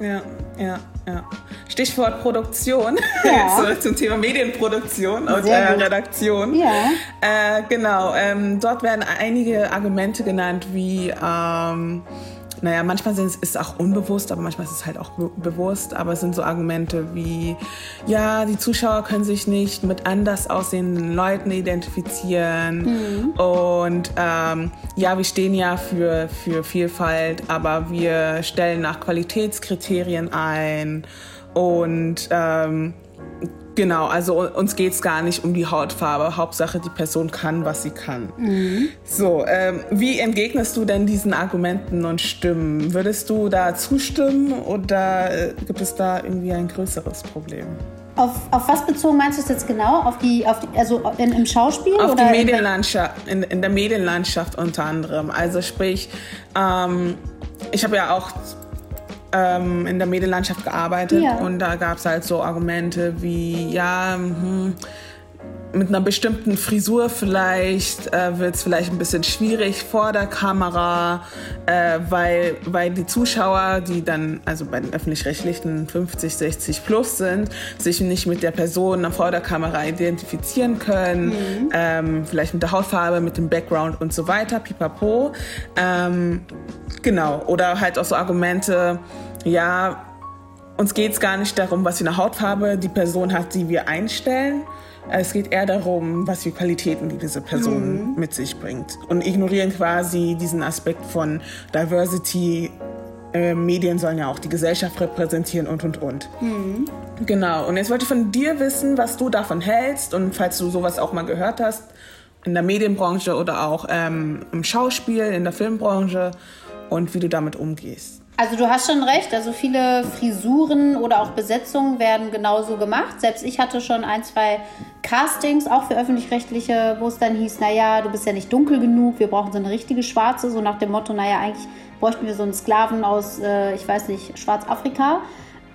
Ja, ja, ja. Stichwort Produktion, ja. zurück zum Thema Medienproduktion und äh, Redaktion. Ja. Äh, genau, ähm, dort werden einige Argumente genannt wie ähm, naja, manchmal ist es auch unbewusst, aber manchmal ist es halt auch be bewusst. Aber es sind so Argumente wie, ja, die Zuschauer können sich nicht mit anders aussehenden Leuten identifizieren. Mhm. Und ähm, ja, wir stehen ja für, für Vielfalt, aber wir stellen nach Qualitätskriterien ein. Und ähm, Genau, also uns geht es gar nicht um die Hautfarbe. Hauptsache, die Person kann, was sie kann. Mhm. So, ähm, wie entgegnest du denn diesen Argumenten und Stimmen? Würdest du da zustimmen oder äh, gibt es da irgendwie ein größeres Problem? Auf, auf was bezogen meinst du es jetzt genau? Auf die, auf die also in, im Schauspiel? Auf oder die Medienlandschaft, in, in der Medienlandschaft unter anderem. Also sprich, ähm, ich habe ja auch ähm, in der Medienlandschaft gearbeitet ja. und da gab es halt so Argumente wie, ja, hm, mit einer bestimmten Frisur vielleicht äh, wird es vielleicht ein bisschen schwierig vor der Kamera, äh, weil, weil die Zuschauer, die dann also bei den öffentlich-rechtlichen 50, 60 plus sind, sich nicht mit der Person vor der Kamera identifizieren können, mhm. ähm, vielleicht mit der Hautfarbe, mit dem Background und so weiter, pipapo. Ähm, genau, oder halt auch so Argumente, ja, uns geht es gar nicht darum, was für eine Hautfarbe die Person hat, die wir einstellen. Es geht eher darum, was für Qualitäten die diese Person mhm. mit sich bringt. Und ignorieren quasi diesen Aspekt von Diversity. Äh, Medien sollen ja auch die Gesellschaft repräsentieren und, und, und. Mhm. Genau. Und jetzt wollte ich von dir wissen, was du davon hältst und falls du sowas auch mal gehört hast, in der Medienbranche oder auch ähm, im Schauspiel, in der Filmbranche und wie du damit umgehst. Also du hast schon recht, also viele Frisuren oder auch Besetzungen werden genauso gemacht. Selbst ich hatte schon ein, zwei Castings, auch für öffentlich-rechtliche, wo es dann hieß, naja, du bist ja nicht dunkel genug, wir brauchen so eine richtige Schwarze, so nach dem Motto, naja, eigentlich bräuchten wir so einen Sklaven aus, äh, ich weiß nicht, Schwarzafrika.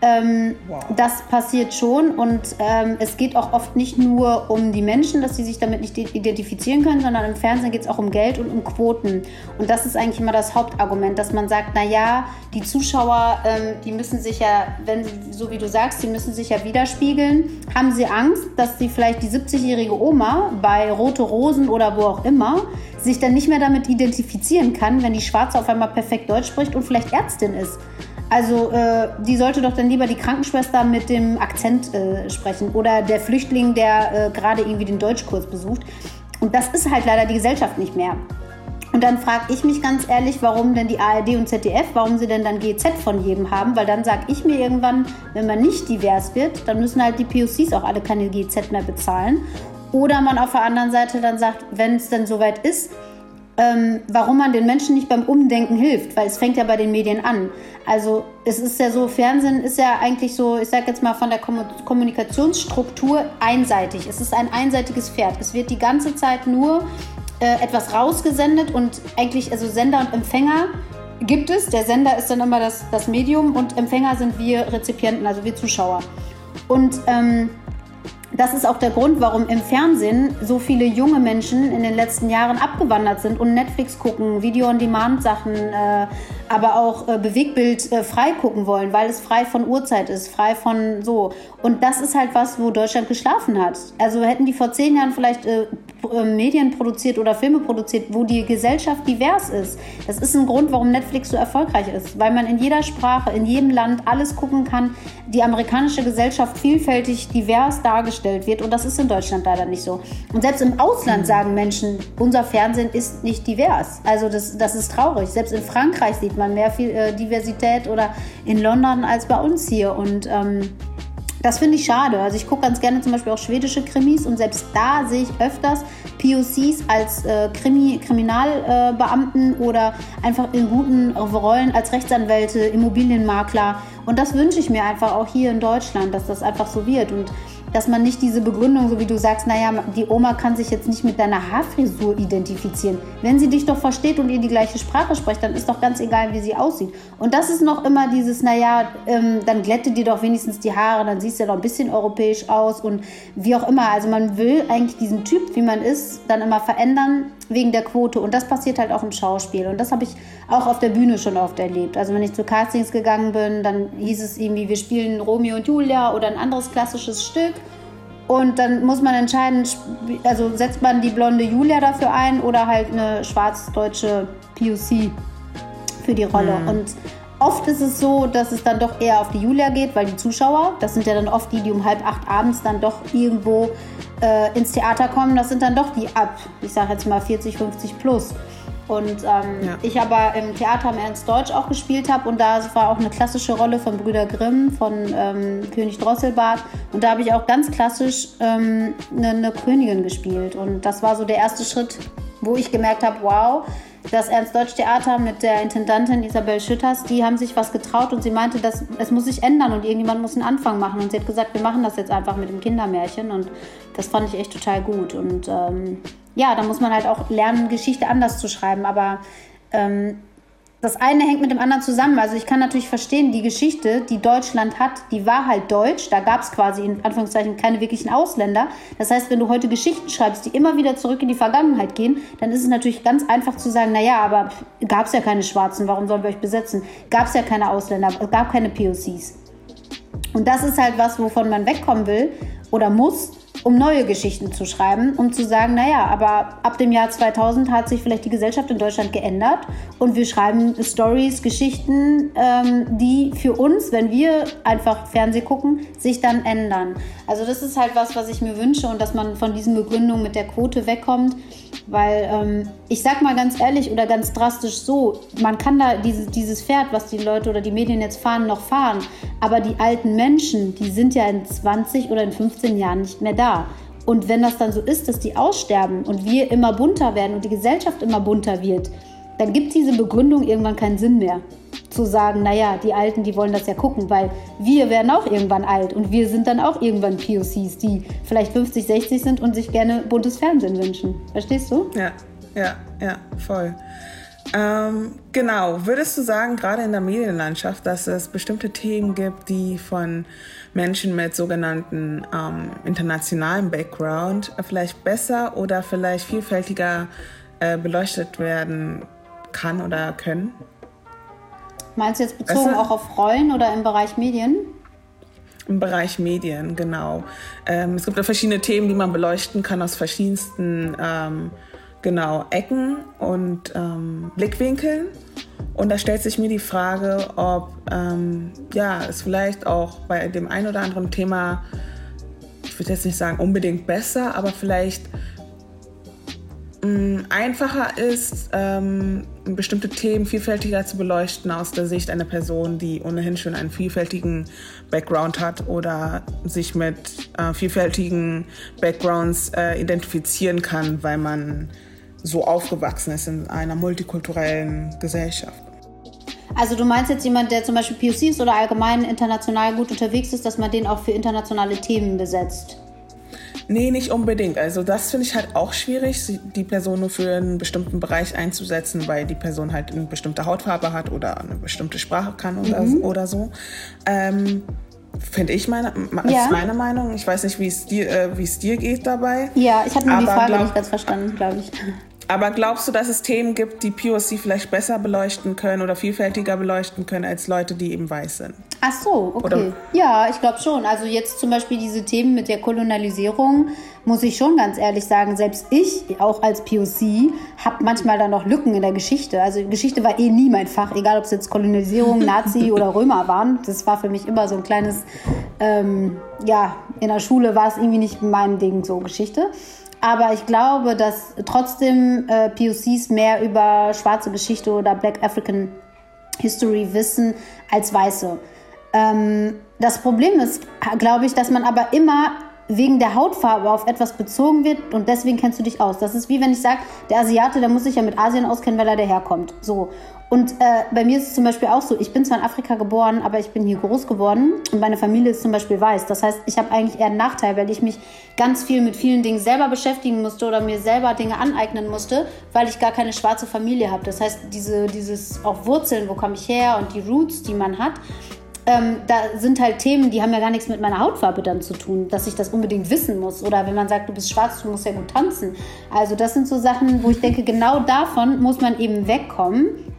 Ähm, wow. Das passiert schon und ähm, es geht auch oft nicht nur um die Menschen, dass sie sich damit nicht identifizieren können, sondern im Fernsehen geht es auch um Geld und um Quoten. Und das ist eigentlich immer das Hauptargument, dass man sagt, naja, die Zuschauer, ähm, die müssen sich ja, wenn so wie du sagst, die müssen sich ja widerspiegeln. Haben sie Angst, dass sie vielleicht die 70-jährige Oma bei Rote Rosen oder wo auch immer sich dann nicht mehr damit identifizieren kann, wenn die Schwarze auf einmal perfekt Deutsch spricht und vielleicht Ärztin ist. Also äh, die sollte doch dann lieber die Krankenschwester mit dem Akzent äh, sprechen oder der Flüchtling, der äh, gerade irgendwie den Deutschkurs besucht. Und das ist halt leider die Gesellschaft nicht mehr. Und dann frage ich mich ganz ehrlich, warum denn die ARD und ZDF, warum sie denn dann GZ von jedem haben, weil dann sage ich mir irgendwann, wenn man nicht divers wird, dann müssen halt die POCs auch alle keine GZ mehr bezahlen. Oder man auf der anderen Seite dann sagt, wenn es denn soweit ist, ähm, warum man den Menschen nicht beim Umdenken hilft, weil es fängt ja bei den Medien an. Also es ist ja so, Fernsehen ist ja eigentlich so, ich sage jetzt mal von der Kommunikationsstruktur einseitig. Es ist ein einseitiges Pferd. Es wird die ganze Zeit nur äh, etwas rausgesendet und eigentlich, also Sender und Empfänger gibt es. Der Sender ist dann immer das, das Medium und Empfänger sind wir Rezipienten, also wir Zuschauer. Und ähm, das ist auch der Grund, warum im Fernsehen so viele junge Menschen in den letzten Jahren abgewandert sind und Netflix gucken, Video-on-Demand-Sachen, äh, aber auch äh, Bewegbild äh, frei gucken wollen, weil es frei von Uhrzeit ist, frei von so. Und das ist halt was, wo Deutschland geschlafen hat. Also hätten die vor zehn Jahren vielleicht äh, äh, Medien produziert oder Filme produziert, wo die Gesellschaft divers ist. Das ist ein Grund, warum Netflix so erfolgreich ist, weil man in jeder Sprache, in jedem Land alles gucken kann, die amerikanische Gesellschaft vielfältig divers dargestellt wird und das ist in Deutschland leider nicht so. Und selbst im Ausland sagen Menschen, unser Fernsehen ist nicht divers. Also das, das ist traurig. Selbst in Frankreich sieht man mehr viel, äh, Diversität oder in London als bei uns hier und ähm, das finde ich schade. Also ich gucke ganz gerne zum Beispiel auch schwedische Krimis und selbst da sehe ich öfters POCs als äh, Krimi Kriminalbeamten äh, oder einfach in guten Rollen als Rechtsanwälte, Immobilienmakler. Und das wünsche ich mir einfach auch hier in Deutschland, dass das einfach so wird. Und dass man nicht diese Begründung, so wie du sagst, naja, die Oma kann sich jetzt nicht mit deiner Haarfrisur identifizieren. Wenn sie dich doch versteht und ihr die gleiche Sprache spricht, dann ist doch ganz egal, wie sie aussieht. Und das ist noch immer dieses, naja, ähm, dann glätte dir doch wenigstens die Haare, dann siehst du ja noch ein bisschen europäisch aus und wie auch immer. Also man will eigentlich diesen Typ, wie man ist, dann immer verändern wegen der Quote. Und das passiert halt auch im Schauspiel. Und das habe ich auch auf der Bühne schon oft erlebt. Also wenn ich zu Castings gegangen bin, dann hieß es irgendwie, wir spielen Romeo und Julia oder ein anderes klassisches Stück. Und dann muss man entscheiden, also setzt man die blonde Julia dafür ein oder halt eine schwarz-deutsche POC. für die Rolle. Mhm. Und oft ist es so, dass es dann doch eher auf die Julia geht, weil die Zuschauer, das sind ja dann oft die, die um halb acht abends dann doch irgendwo äh, ins Theater kommen, das sind dann doch die ab, ich sage jetzt mal 40, 50 plus. Und ähm, ja. ich aber im Theater am Ernst Deutsch auch gespielt habe und da war auch eine klassische Rolle von Brüder Grimm, von ähm, König Drosselbart. Und da habe ich auch ganz klassisch ähm, eine, eine Königin gespielt. Und das war so der erste Schritt, wo ich gemerkt habe, wow, das Ernst-Deutsch-Theater mit der Intendantin Isabel Schütters, die haben sich was getraut und sie meinte, dass es muss sich ändern und irgendjemand muss einen Anfang machen. Und sie hat gesagt, wir machen das jetzt einfach mit dem Kindermärchen und das fand ich echt total gut. Und ähm, ja, da muss man halt auch lernen, Geschichte anders zu schreiben. Aber ähm, das eine hängt mit dem anderen zusammen. Also ich kann natürlich verstehen, die Geschichte, die Deutschland hat, die war halt deutsch. Da gab es quasi in Anführungszeichen keine wirklichen Ausländer. Das heißt, wenn du heute Geschichten schreibst, die immer wieder zurück in die Vergangenheit gehen, dann ist es natürlich ganz einfach zu sagen, naja, aber gab es ja keine Schwarzen, warum sollen wir euch besetzen? Gab es ja keine Ausländer, gab keine POCs. Und das ist halt was, wovon man wegkommen will oder muss, um neue Geschichten zu schreiben, um zu sagen, naja, aber ab dem Jahr 2000 hat sich vielleicht die Gesellschaft in Deutschland geändert und wir schreiben Stories, Geschichten, ähm, die für uns, wenn wir einfach Fernseh gucken, sich dann ändern. Also das ist halt was, was ich mir wünsche und dass man von diesen Begründungen mit der Quote wegkommt, weil ähm, ich sag mal ganz ehrlich oder ganz drastisch so, man kann da dieses, dieses Pferd, was die Leute oder die Medien jetzt fahren, noch fahren, aber die alten Menschen, die sind ja in 20 oder in 15 Jahren nicht mehr da. Und wenn das dann so ist, dass die aussterben und wir immer bunter werden und die Gesellschaft immer bunter wird, dann gibt diese Begründung irgendwann keinen Sinn mehr. Zu sagen, naja, die Alten, die wollen das ja gucken, weil wir werden auch irgendwann alt und wir sind dann auch irgendwann POCs, die vielleicht 50, 60 sind und sich gerne buntes Fernsehen wünschen. Verstehst du? Ja, ja, ja, voll. Ähm, genau, würdest du sagen, gerade in der Medienlandschaft, dass es bestimmte Themen gibt, die von Menschen mit sogenannten ähm, internationalen Background vielleicht besser oder vielleicht vielfältiger äh, beleuchtet werden kann oder können? Meinst du jetzt bezogen weißt du? auch auf Rollen oder im Bereich Medien? Im Bereich Medien, genau. Ähm, es gibt ja verschiedene Themen, die man beleuchten kann aus verschiedensten ähm, genau, Ecken und ähm, Blickwinkeln. Und da stellt sich mir die Frage, ob ähm, ja, es vielleicht auch bei dem einen oder anderen Thema, ich würde jetzt nicht sagen unbedingt besser, aber vielleicht Mm, einfacher ist, ähm, bestimmte Themen vielfältiger zu beleuchten aus der Sicht einer Person, die ohnehin schon einen vielfältigen Background hat oder sich mit äh, vielfältigen Backgrounds äh, identifizieren kann, weil man so aufgewachsen ist in einer multikulturellen Gesellschaft. Also du meinst jetzt jemand, der zum Beispiel POC ist oder allgemein international gut unterwegs ist, dass man den auch für internationale Themen besetzt? Nee, nicht unbedingt. Also das finde ich halt auch schwierig, die Person nur für einen bestimmten Bereich einzusetzen, weil die Person halt eine bestimmte Hautfarbe hat oder eine bestimmte Sprache kann oder, mhm. oder so. Ähm, Finde ich meine, ja. ist meine Meinung. Ich weiß nicht, wie es dir, äh, wie es dir geht dabei. Ja, ich habe nur die Frage glaub, nicht ganz verstanden, glaube ich. Aber glaubst du, dass es Themen gibt, die POC vielleicht besser beleuchten können oder vielfältiger beleuchten können als Leute, die eben weiß sind? Ach so, okay. Oder? Ja, ich glaube schon. Also jetzt zum Beispiel diese Themen mit der Kolonialisierung, muss ich schon ganz ehrlich sagen, selbst ich, auch als POC, habe manchmal da noch Lücken in der Geschichte. Also Geschichte war eh nie mein Fach, egal ob es jetzt Kolonialisierung, Nazi oder Römer waren. Das war für mich immer so ein kleines, ähm, ja, in der Schule war es irgendwie nicht mein Ding, so Geschichte. Aber ich glaube, dass trotzdem äh, POCs mehr über schwarze Geschichte oder Black African History wissen als Weiße. Ähm, das Problem ist, glaube ich, dass man aber immer wegen der Hautfarbe auf etwas bezogen wird und deswegen kennst du dich aus. Das ist wie wenn ich sage, der Asiate, der muss sich ja mit Asien auskennen, weil er daherkommt. So. Und äh, bei mir ist es zum Beispiel auch so, ich bin zwar in Afrika geboren, aber ich bin hier groß geworden und meine Familie ist zum Beispiel weiß. Das heißt, ich habe eigentlich eher einen Nachteil, weil ich mich ganz viel mit vielen Dingen selber beschäftigen musste oder mir selber Dinge aneignen musste, weil ich gar keine schwarze Familie habe. Das heißt, diese, dieses auch Wurzeln, wo komme ich her und die Roots, die man hat, ähm, da sind halt Themen, die haben ja gar nichts mit meiner Hautfarbe dann zu tun, dass ich das unbedingt wissen muss. Oder wenn man sagt, du bist schwarz, du musst ja gut tanzen. Also das sind so Sachen, wo ich denke, genau davon muss man eben wegkommen,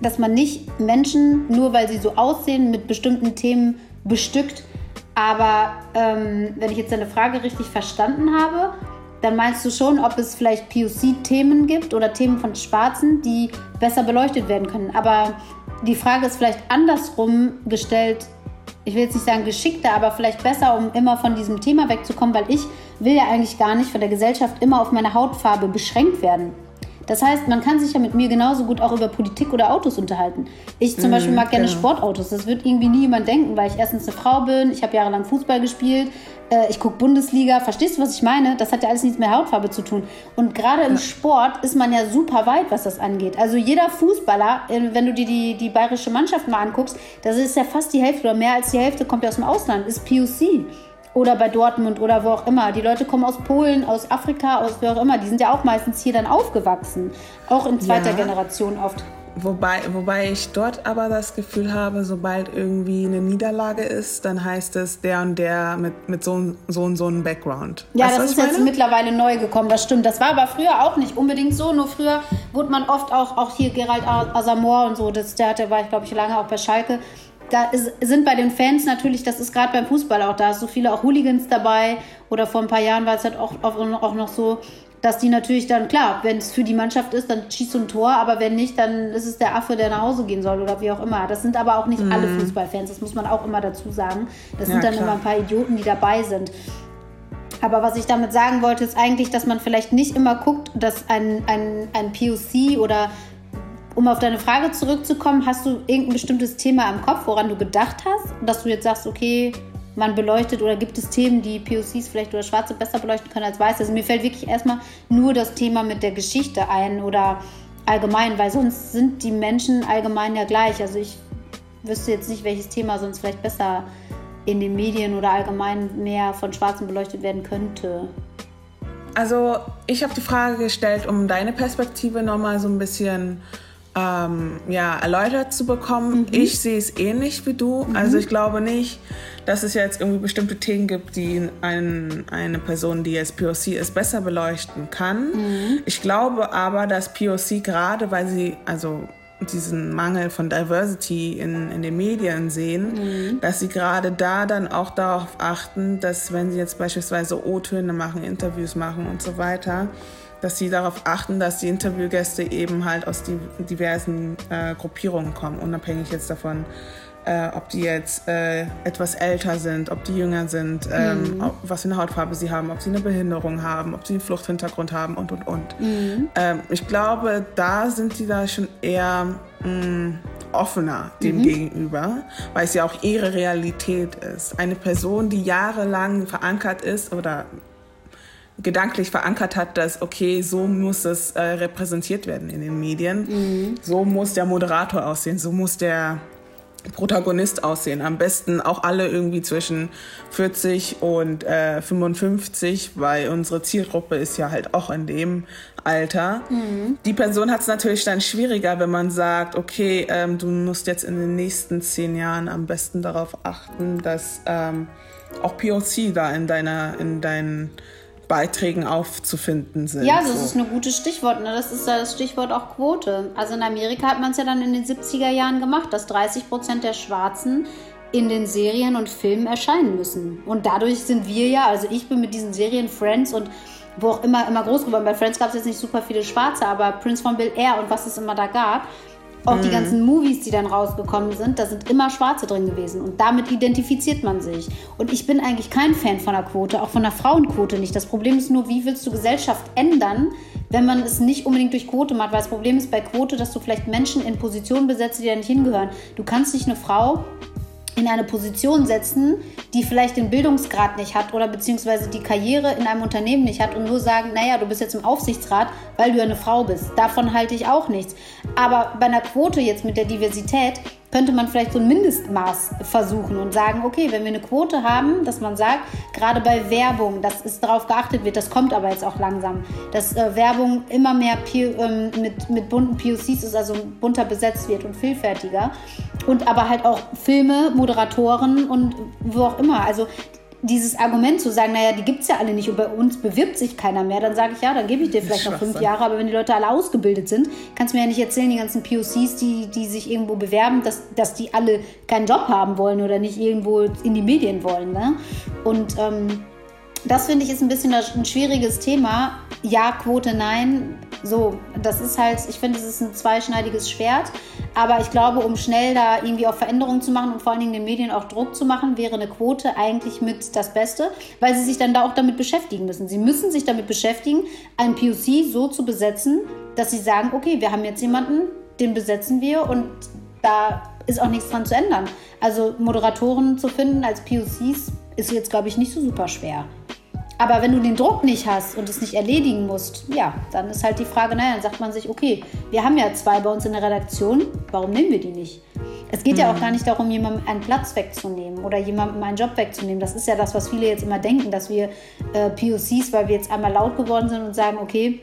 dass man nicht Menschen, nur weil sie so aussehen, mit bestimmten Themen bestückt. Aber ähm, wenn ich jetzt deine Frage richtig verstanden habe, dann meinst du schon, ob es vielleicht POC-Themen gibt oder Themen von Schwarzen, die besser beleuchtet werden können. Aber die Frage ist vielleicht andersrum gestellt, ich will jetzt nicht sagen geschickter, aber vielleicht besser, um immer von diesem Thema wegzukommen, weil ich will ja eigentlich gar nicht von der Gesellschaft immer auf meine Hautfarbe beschränkt werden. Das heißt, man kann sich ja mit mir genauso gut auch über Politik oder Autos unterhalten. Ich zum mm, Beispiel mag gerne genau. Sportautos. Das wird irgendwie nie jemand denken, weil ich erstens eine Frau bin, ich habe jahrelang Fußball gespielt, äh, ich gucke Bundesliga. Verstehst du, was ich meine? Das hat ja alles nichts mit Hautfarbe zu tun. Und gerade im ja. Sport ist man ja super weit, was das angeht. Also jeder Fußballer, äh, wenn du dir die, die bayerische Mannschaft mal anguckst, das ist ja fast die Hälfte oder mehr als die Hälfte kommt ja aus dem Ausland, ist POC oder bei Dortmund oder wo auch immer. Die Leute kommen aus Polen, aus Afrika, aus wo auch immer. Die sind ja auch meistens hier dann aufgewachsen. Auch in zweiter ja. Generation oft. Wobei, wobei ich dort aber das Gefühl habe, sobald irgendwie eine Niederlage ist, dann heißt es der und der mit, mit so, so und so einem Background. Ja, weißt das ist jetzt mittlerweile neu gekommen, das stimmt. Das war aber früher auch nicht unbedingt so. Nur früher wurde man oft auch, auch hier Gerald Asamoah und so, das, der, der war ich glaube ich lange auch bei Schalke, da ist, sind bei den Fans natürlich, das ist gerade beim Fußball auch, da so viele auch Hooligans dabei. Oder vor ein paar Jahren war es halt auch, auch, auch noch so, dass die natürlich dann, klar, wenn es für die Mannschaft ist, dann schießt du ein Tor, aber wenn nicht, dann ist es der Affe, der nach Hause gehen soll oder wie auch immer. Das sind aber auch nicht mhm. alle Fußballfans, das muss man auch immer dazu sagen. Das ja, sind dann klar. immer ein paar Idioten, die dabei sind. Aber was ich damit sagen wollte, ist eigentlich, dass man vielleicht nicht immer guckt, dass ein, ein, ein POC oder um auf deine Frage zurückzukommen, hast du irgendein bestimmtes Thema im Kopf, woran du gedacht hast, dass du jetzt sagst, okay, man beleuchtet oder gibt es Themen, die POCs vielleicht oder Schwarze besser beleuchten können als Weiße? Also mir fällt wirklich erstmal nur das Thema mit der Geschichte ein oder allgemein, weil sonst sind die Menschen allgemein ja gleich. Also ich wüsste jetzt nicht, welches Thema sonst vielleicht besser in den Medien oder allgemein mehr von Schwarzen beleuchtet werden könnte. Also ich habe die Frage gestellt, um deine Perspektive nochmal so ein bisschen ähm, ja, erläutert zu bekommen. Mhm. Ich sehe es ähnlich wie du. Mhm. Also ich glaube nicht, dass es jetzt irgendwie bestimmte Themen gibt, die ein, eine Person, die jetzt POC ist, besser beleuchten kann. Mhm. Ich glaube aber, dass POC gerade, weil sie also diesen Mangel von Diversity in, in den Medien sehen, mhm. dass sie gerade da dann auch darauf achten, dass wenn sie jetzt beispielsweise O-Töne machen, Interviews machen und so weiter, dass sie darauf achten, dass die Interviewgäste eben halt aus die, diversen äh, Gruppierungen kommen, unabhängig jetzt davon, äh, ob die jetzt äh, etwas älter sind, ob die jünger sind, ähm, mhm. ob, was für eine Hautfarbe sie haben, ob sie eine Behinderung haben, ob sie einen Fluchthintergrund haben und und und. Mhm. Ähm, ich glaube, da sind sie da schon eher mh, mm, offener dem mhm. gegenüber, weil es ja auch ihre Realität ist. Eine Person, die jahrelang verankert ist oder gedanklich verankert hat, dass okay, so muss es äh, repräsentiert werden in den Medien. Mhm. So muss der Moderator aussehen, so muss der Protagonist aussehen. Am besten auch alle irgendwie zwischen 40 und äh, 55, weil unsere Zielgruppe ist ja halt auch in dem Alter. Mhm. Die Person hat es natürlich dann schwieriger, wenn man sagt, okay, ähm, du musst jetzt in den nächsten zehn Jahren am besten darauf achten, dass ähm, auch POC da in deiner, in deinen Beiträgen aufzufinden sind. Ja, das so. ist ein gutes Stichwort. Ne? Das ist das Stichwort auch Quote. Also in Amerika hat man es ja dann in den 70er Jahren gemacht, dass 30 Prozent der Schwarzen in den Serien und Filmen erscheinen müssen. Und dadurch sind wir ja, also ich bin mit diesen Serien Friends und wo auch immer, immer groß geworden. Bei Friends gab es jetzt nicht super viele Schwarze, aber Prince von Bill Air und was es immer da gab, auch mhm. die ganzen Movies, die dann rausgekommen sind, da sind immer Schwarze drin gewesen. Und damit identifiziert man sich. Und ich bin eigentlich kein Fan von der Quote, auch von der Frauenquote nicht. Das Problem ist nur, wie willst du Gesellschaft ändern, wenn man es nicht unbedingt durch Quote macht? Weil das Problem ist bei Quote, dass du vielleicht Menschen in Positionen besetzt, die da nicht hingehören. Du kannst nicht eine Frau in eine Position setzen, die vielleicht den Bildungsgrad nicht hat oder beziehungsweise die Karriere in einem Unternehmen nicht hat und nur sagen, naja, du bist jetzt im Aufsichtsrat, weil du eine Frau bist. Davon halte ich auch nichts. Aber bei einer Quote jetzt mit der Diversität könnte man vielleicht so ein Mindestmaß versuchen und sagen, okay, wenn wir eine Quote haben, dass man sagt, gerade bei Werbung, dass es darauf geachtet wird, das kommt aber jetzt auch langsam, dass äh, Werbung immer mehr ähm, mit, mit bunten POCs ist, also bunter besetzt wird und vielfältiger. Und aber halt auch Filme, Moderatoren und wo auch immer. Also dieses Argument zu sagen, naja, die gibt es ja alle nicht und bei uns bewirbt sich keiner mehr, dann sage ich, ja, dann gebe ich dir vielleicht noch fünf Jahre, aber wenn die Leute alle ausgebildet sind, kannst du mir ja nicht erzählen, die ganzen POCs, die, die sich irgendwo bewerben, dass, dass die alle keinen Job haben wollen oder nicht irgendwo in die Medien wollen. Ne? Und ähm, das finde ich ist ein bisschen ein schwieriges Thema. Ja, Quote, nein. So, das ist halt, ich finde, es ist ein zweischneidiges Schwert. Aber ich glaube, um schnell da irgendwie auch Veränderungen zu machen und vor allen Dingen den Medien auch Druck zu machen, wäre eine Quote eigentlich mit das Beste, weil sie sich dann da auch damit beschäftigen müssen. Sie müssen sich damit beschäftigen, ein POC so zu besetzen, dass sie sagen, okay, wir haben jetzt jemanden, den besetzen wir und da ist auch nichts dran zu ändern. Also Moderatoren zu finden als POCs ist jetzt, glaube ich, nicht so super schwer. Aber wenn du den Druck nicht hast und es nicht erledigen musst, ja, dann ist halt die Frage, naja, dann sagt man sich, okay, wir haben ja zwei bei uns in der Redaktion, warum nehmen wir die nicht? Es geht mhm. ja auch mhm. gar nicht darum, jemandem einen Platz wegzunehmen oder jemandem einen Job wegzunehmen. Das ist ja das, was viele jetzt immer denken, dass wir äh, POCs, weil wir jetzt einmal laut geworden sind und sagen, okay,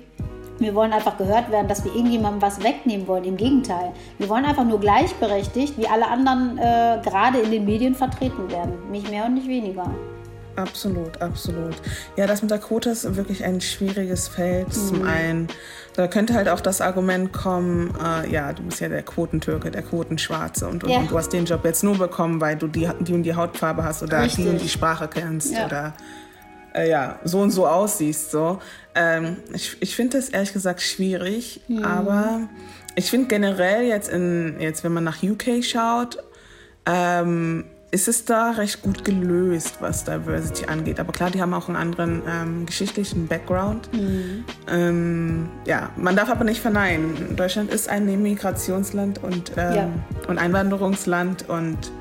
wir wollen einfach gehört werden, dass wir irgendjemandem was wegnehmen wollen. Im Gegenteil. Wir wollen einfach nur gleichberechtigt, wie alle anderen äh, gerade in den Medien vertreten werden. Nicht mehr und nicht weniger. Absolut, absolut. Ja, das mit der Quote ist wirklich ein schwieriges Feld. Mhm. Zum einen, da könnte halt auch das Argument kommen, äh, ja, du bist ja der Quotentürke, der Quotenschwarze und, und, ja. und, du hast den Job jetzt nur bekommen, weil du die, die und die Hautfarbe hast oder Richtig. die und die Sprache kennst ja. oder äh, ja, so und so aussiehst. So. Ähm, ich ich finde das ehrlich gesagt schwierig, mhm. aber ich finde generell jetzt, in, jetzt, wenn man nach UK schaut, ähm, ist es da recht gut gelöst, was Diversity angeht. Aber klar, die haben auch einen anderen ähm, geschichtlichen Background. Mhm. Ähm, ja, man darf aber nicht verneinen. Deutschland ist ein Migrationsland und, ähm, ja. und Einwanderungsland und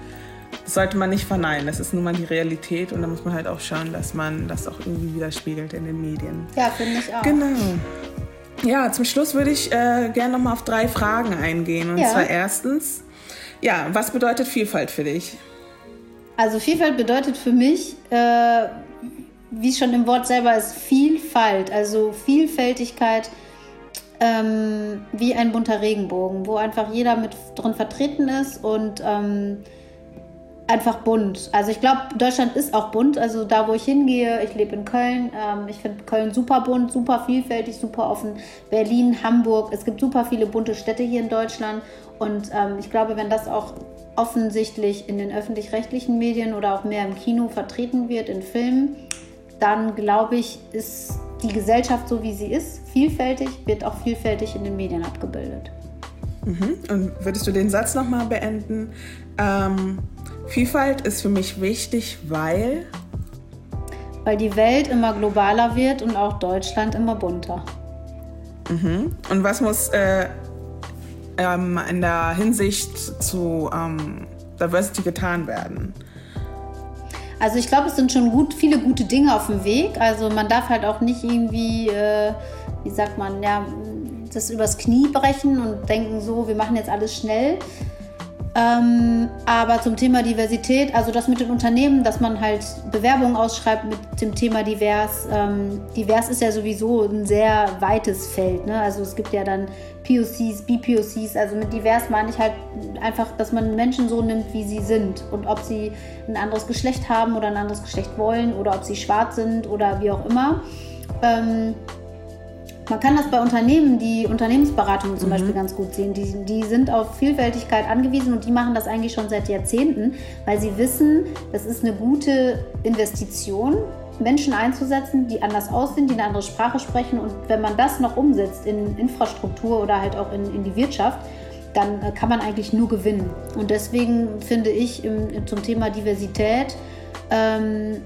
das sollte man nicht verneinen. Das ist nun mal die Realität und da muss man halt auch schauen, dass man das auch irgendwie widerspiegelt in den Medien. Ja, finde ich auch. Genau. Ja, zum Schluss würde ich äh, gerne noch mal auf drei Fragen eingehen. Und ja. zwar erstens, ja, was bedeutet Vielfalt für dich? Also Vielfalt bedeutet für mich, äh, wie es schon im Wort selber ist, Vielfalt, also Vielfältigkeit ähm, wie ein bunter Regenbogen, wo einfach jeder mit drin vertreten ist und ähm, einfach bunt. Also ich glaube, Deutschland ist auch bunt. Also da, wo ich hingehe, ich lebe in Köln. Ähm, ich finde Köln super bunt, super vielfältig, super offen. Berlin, Hamburg. Es gibt super viele bunte Städte hier in Deutschland. Und ähm, ich glaube, wenn das auch offensichtlich in den öffentlich-rechtlichen Medien oder auch mehr im Kino vertreten wird, in Filmen, dann glaube ich, ist die Gesellschaft so, wie sie ist, vielfältig, wird auch vielfältig in den Medien abgebildet. Mhm. Und würdest du den Satz nochmal beenden? Ähm, Vielfalt ist für mich wichtig, weil... Weil die Welt immer globaler wird und auch Deutschland immer bunter. Mhm. Und was muss äh, ähm, in der Hinsicht zu ähm, Diversity getan werden? Also ich glaube, es sind schon gut, viele gute Dinge auf dem Weg. Also man darf halt auch nicht irgendwie, äh, wie sagt man, ja, das übers Knie brechen und denken so, wir machen jetzt alles schnell. Ähm, aber zum Thema Diversität, also das mit den Unternehmen, dass man halt Bewerbungen ausschreibt mit dem Thema divers. Ähm, divers ist ja sowieso ein sehr weites Feld. Ne? Also es gibt ja dann POCs, BPOCs. Also mit divers meine ich halt einfach, dass man Menschen so nimmt, wie sie sind. Und ob sie ein anderes Geschlecht haben oder ein anderes Geschlecht wollen oder ob sie schwarz sind oder wie auch immer. Ähm, man kann das bei Unternehmen, die Unternehmensberatungen zum mhm. Beispiel ganz gut sehen. Die, die sind auf Vielfältigkeit angewiesen und die machen das eigentlich schon seit Jahrzehnten, weil sie wissen, das ist eine gute Investition, Menschen einzusetzen, die anders aussehen, die eine andere Sprache sprechen. Und wenn man das noch umsetzt in Infrastruktur oder halt auch in, in die Wirtschaft, dann äh, kann man eigentlich nur gewinnen. Und deswegen finde ich im, zum Thema Diversität, ähm,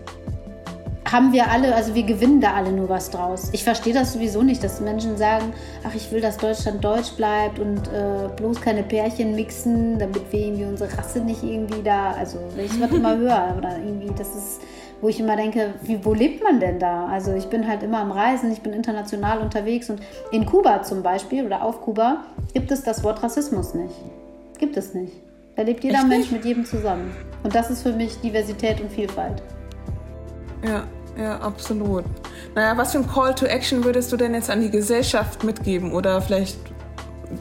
haben wir alle, also wir gewinnen da alle nur was draus. Ich verstehe das sowieso nicht, dass Menschen sagen, ach, ich will, dass Deutschland deutsch bleibt und äh, bloß keine Pärchen mixen, damit wir irgendwie unsere Rasse nicht irgendwie da, also ich das immer höre, oder irgendwie, das ist, wo ich immer denke, wie, wo lebt man denn da? Also ich bin halt immer am Reisen, ich bin international unterwegs und in Kuba zum Beispiel oder auf Kuba gibt es das Wort Rassismus nicht. Gibt es nicht. Da lebt jeder Echt Mensch mit jedem zusammen. Und das ist für mich Diversität und Vielfalt. Ja, ja, absolut. Naja, was für ein Call to Action würdest du denn jetzt an die Gesellschaft mitgeben? Oder vielleicht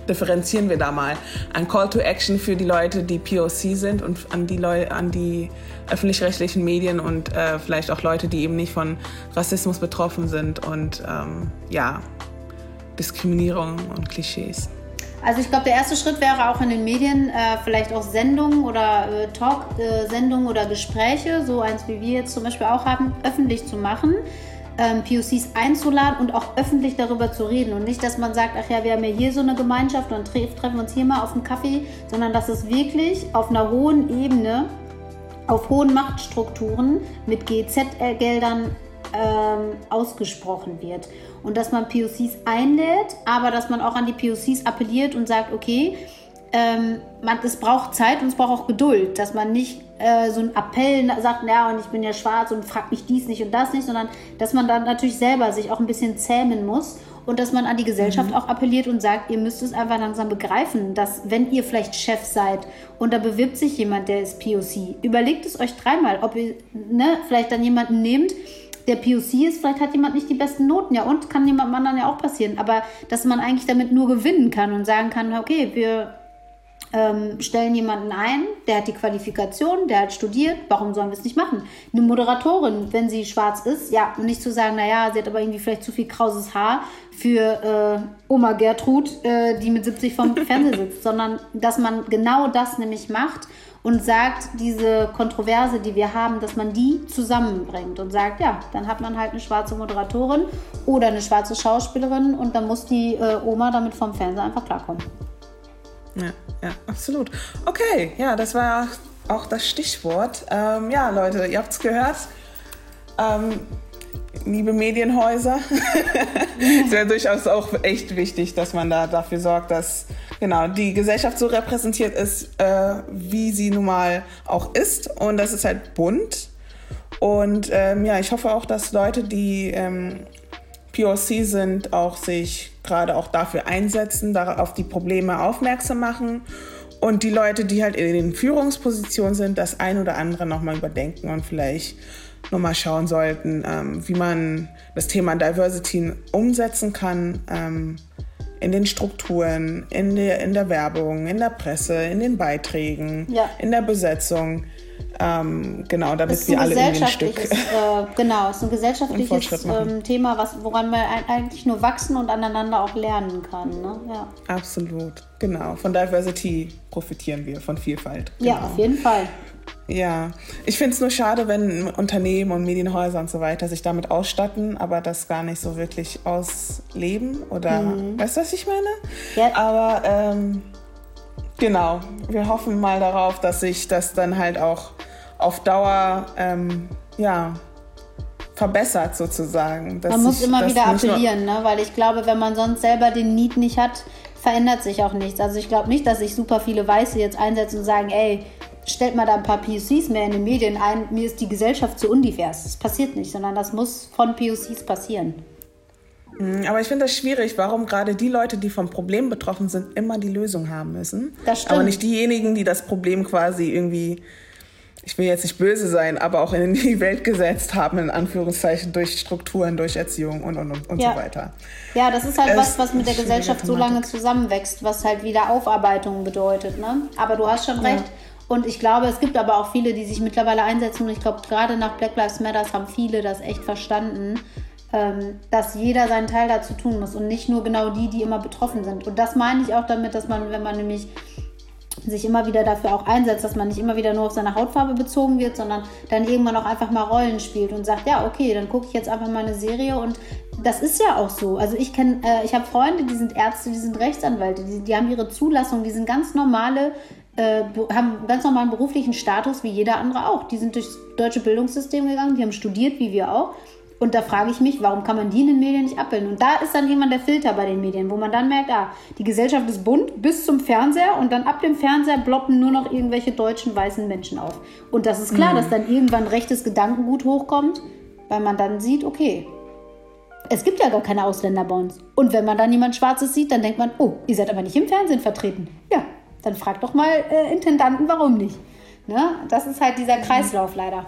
differenzieren wir da mal. Ein Call to Action für die Leute, die POC sind und an die, die öffentlich-rechtlichen Medien und äh, vielleicht auch Leute, die eben nicht von Rassismus betroffen sind und ähm, ja, Diskriminierung und Klischees. Also ich glaube, der erste Schritt wäre auch in den Medien äh, vielleicht auch Sendungen oder äh, Talk-Sendungen äh, oder Gespräche, so eins wie wir jetzt zum Beispiel auch haben, öffentlich zu machen. Ähm, POCs einzuladen und auch öffentlich darüber zu reden. Und nicht, dass man sagt, ach ja, wir haben ja hier so eine Gemeinschaft und tre treffen uns hier mal auf einen Kaffee, sondern dass es wirklich auf einer hohen Ebene, auf hohen Machtstrukturen mit GZ-Geldern ähm, ausgesprochen wird. Und dass man POCs einlädt, aber dass man auch an die POCs appelliert und sagt, okay, ähm, man, es braucht Zeit und es braucht auch Geduld, dass man nicht äh, so einen Appell sagt, ja, und ich bin ja schwarz und frag mich dies nicht und das nicht, sondern dass man dann natürlich selber sich auch ein bisschen zähmen muss und dass man an die Gesellschaft mhm. auch appelliert und sagt, ihr müsst es einfach langsam begreifen, dass wenn ihr vielleicht Chef seid und da bewirbt sich jemand, der ist POC, überlegt es euch dreimal, ob ihr ne, vielleicht dann jemanden nehmt, der POC ist, vielleicht hat jemand nicht die besten Noten, ja, und? Kann jemand anderen ja auch passieren, aber dass man eigentlich damit nur gewinnen kann und sagen kann, okay, wir ähm, stellen jemanden ein, der hat die Qualifikation, der hat studiert, warum sollen wir es nicht machen? Eine Moderatorin, wenn sie schwarz ist, ja, und nicht zu sagen, naja, sie hat aber irgendwie vielleicht zu viel krauses Haar für äh, Oma Gertrud, äh, die mit 70 vom Fernseher sitzt, sondern dass man genau das nämlich macht und sagt, diese Kontroverse, die wir haben, dass man die zusammenbringt und sagt, ja, dann hat man halt eine schwarze Moderatorin oder eine schwarze Schauspielerin und dann muss die äh, Oma damit vom Fernseher einfach klarkommen. Ja, ja, absolut. Okay, ja, das war auch das Stichwort. Ähm, ja, Leute, ihr habt es gehört. Ähm, liebe Medienhäuser, es wäre durchaus auch echt wichtig, dass man da dafür sorgt, dass genau die Gesellschaft so repräsentiert ist, äh, wie sie nun mal auch ist. Und das ist halt bunt. Und ähm, ja, ich hoffe auch, dass Leute, die ähm, POC sind, auch sich gerade auch dafür einsetzen, auf die Probleme aufmerksam machen und die Leute, die halt in den Führungspositionen sind, das ein oder andere nochmal überdenken und vielleicht nochmal schauen sollten, ähm, wie man das Thema Diversity umsetzen kann ähm, in den Strukturen, in der, in der Werbung, in der Presse, in den Beiträgen, ja. in der Besetzung. Ähm, genau, damit wir alle irgendwie ein Stück. Äh, genau, es ist ein gesellschaftliches ähm, Thema, was, woran man eigentlich nur wachsen und aneinander auch lernen kann. Ne? Ja. Absolut, genau. Von Diversity profitieren wir, von Vielfalt. Genau. Ja, auf jeden Fall. Ja, ich finde es nur schade, wenn Unternehmen und Medienhäuser und so weiter sich damit ausstatten, aber das gar nicht so wirklich ausleben oder mhm. weißt du, was ich meine? Ja. Aber ähm, genau, wir hoffen mal darauf, dass sich das dann halt auch auf Dauer ähm, ja, verbessert sozusagen. man muss immer wieder appellieren, ne? weil ich glaube, wenn man sonst selber den Need nicht hat, verändert sich auch nichts. Also ich glaube nicht, dass sich super viele Weiße jetzt einsetzen und sagen, ey, stellt mal da ein paar POCs mehr in den Medien ein, mir ist die Gesellschaft zu undivers. Das passiert nicht, sondern das muss von POCs passieren. Mhm, aber ich finde das schwierig, warum gerade die Leute, die vom Problem betroffen sind, immer die Lösung haben müssen. Das stimmt. Aber nicht diejenigen, die das Problem quasi irgendwie, ich will jetzt nicht böse sein, aber auch in die Welt gesetzt haben, in Anführungszeichen, durch Strukturen, durch Erziehung und, und, und, und ja. so weiter. Ja, das ist halt es was, was mit der Gesellschaft so lange zusammenwächst, was halt wieder Aufarbeitung bedeutet. Ne? Aber du hast schon recht. Ja. Und ich glaube, es gibt aber auch viele, die sich mittlerweile einsetzen. Und ich glaube, gerade nach Black Lives Matter haben viele das echt verstanden, ähm, dass jeder seinen Teil dazu tun muss und nicht nur genau die, die immer betroffen sind. Und das meine ich auch damit, dass man, wenn man nämlich sich immer wieder dafür auch einsetzt, dass man nicht immer wieder nur auf seine Hautfarbe bezogen wird, sondern dann irgendwann auch einfach mal Rollen spielt und sagt, ja, okay, dann gucke ich jetzt einfach mal eine Serie und das ist ja auch so. Also ich kenne, äh, ich habe Freunde, die sind Ärzte, die sind Rechtsanwälte, die, die haben ihre Zulassung, die sind ganz normale äh, haben ganz normalen beruflichen Status wie jeder andere auch. Die sind durchs deutsche Bildungssystem gegangen, die haben studiert wie wir auch. Und da frage ich mich, warum kann man die in den Medien nicht abbilden? Und da ist dann jemand der Filter bei den Medien, wo man dann merkt, ah, die Gesellschaft ist bunt bis zum Fernseher und dann ab dem Fernseher ploppen nur noch irgendwelche deutschen weißen Menschen auf. Und das ist klar, mhm. dass dann irgendwann rechtes Gedankengut hochkommt, weil man dann sieht, okay, es gibt ja gar keine Ausländer bei uns. Und wenn man dann jemand Schwarzes sieht, dann denkt man, oh, ihr seid aber nicht im Fernsehen vertreten. Ja, dann frag doch mal äh, Intendanten, warum nicht. Ne? Das ist halt dieser Kreislauf leider.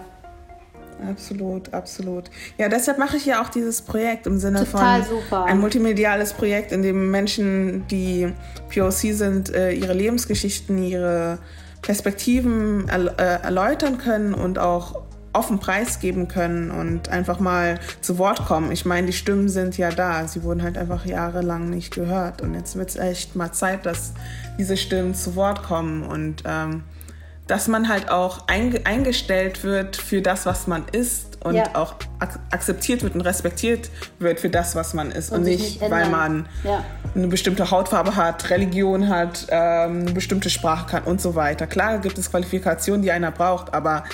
Absolut, absolut. Ja, deshalb mache ich ja auch dieses Projekt im Sinne Total von super. ein multimediales Projekt, in dem Menschen, die POC sind, äh, ihre Lebensgeschichten, ihre Perspektiven äh, erläutern können und auch offen preisgeben können und einfach mal zu Wort kommen. Ich meine, die Stimmen sind ja da. Sie wurden halt einfach jahrelang nicht gehört. Und jetzt wird es echt mal Zeit, dass diese Stimmen zu Wort kommen und ähm, dass man halt auch eingestellt wird für das, was man ist und ja. auch ak akzeptiert wird und respektiert wird für das, was man ist und, und nicht, nicht weil man ja. eine bestimmte Hautfarbe hat, Religion hat, ähm, eine bestimmte Sprache kann und so weiter. Klar gibt es Qualifikationen, die einer braucht, aber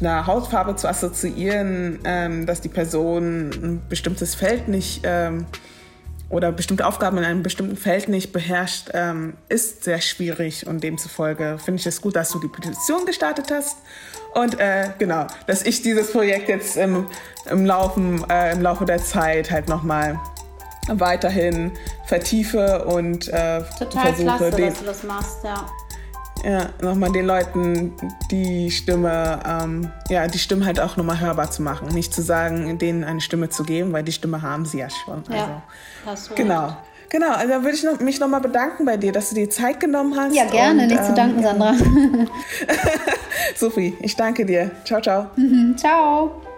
einer Hautfarbe zu assoziieren, ähm, dass die Person ein bestimmtes Feld nicht ähm, oder bestimmte Aufgaben in einem bestimmten Feld nicht beherrscht, ähm, ist sehr schwierig und demzufolge finde ich es gut, dass du die Petition gestartet hast. Und äh, genau, dass ich dieses Projekt jetzt im, im, Laufen, äh, im Laufe der Zeit halt nochmal weiterhin vertiefe und äh, Total versuche, klasse, den, dass du das machst, ja ja, nochmal den Leuten die Stimme, ähm, ja, die Stimme halt auch nochmal hörbar zu machen. Nicht zu sagen, denen eine Stimme zu geben, weil die Stimme haben sie ja schon. Ja, also, genau. Recht. Genau, also da würde ich noch, mich nochmal bedanken bei dir, dass du dir Zeit genommen hast. Ja, gerne, und, nicht ähm, zu danken, Sandra. Sophie, ich danke dir. Ciao, ciao. ciao.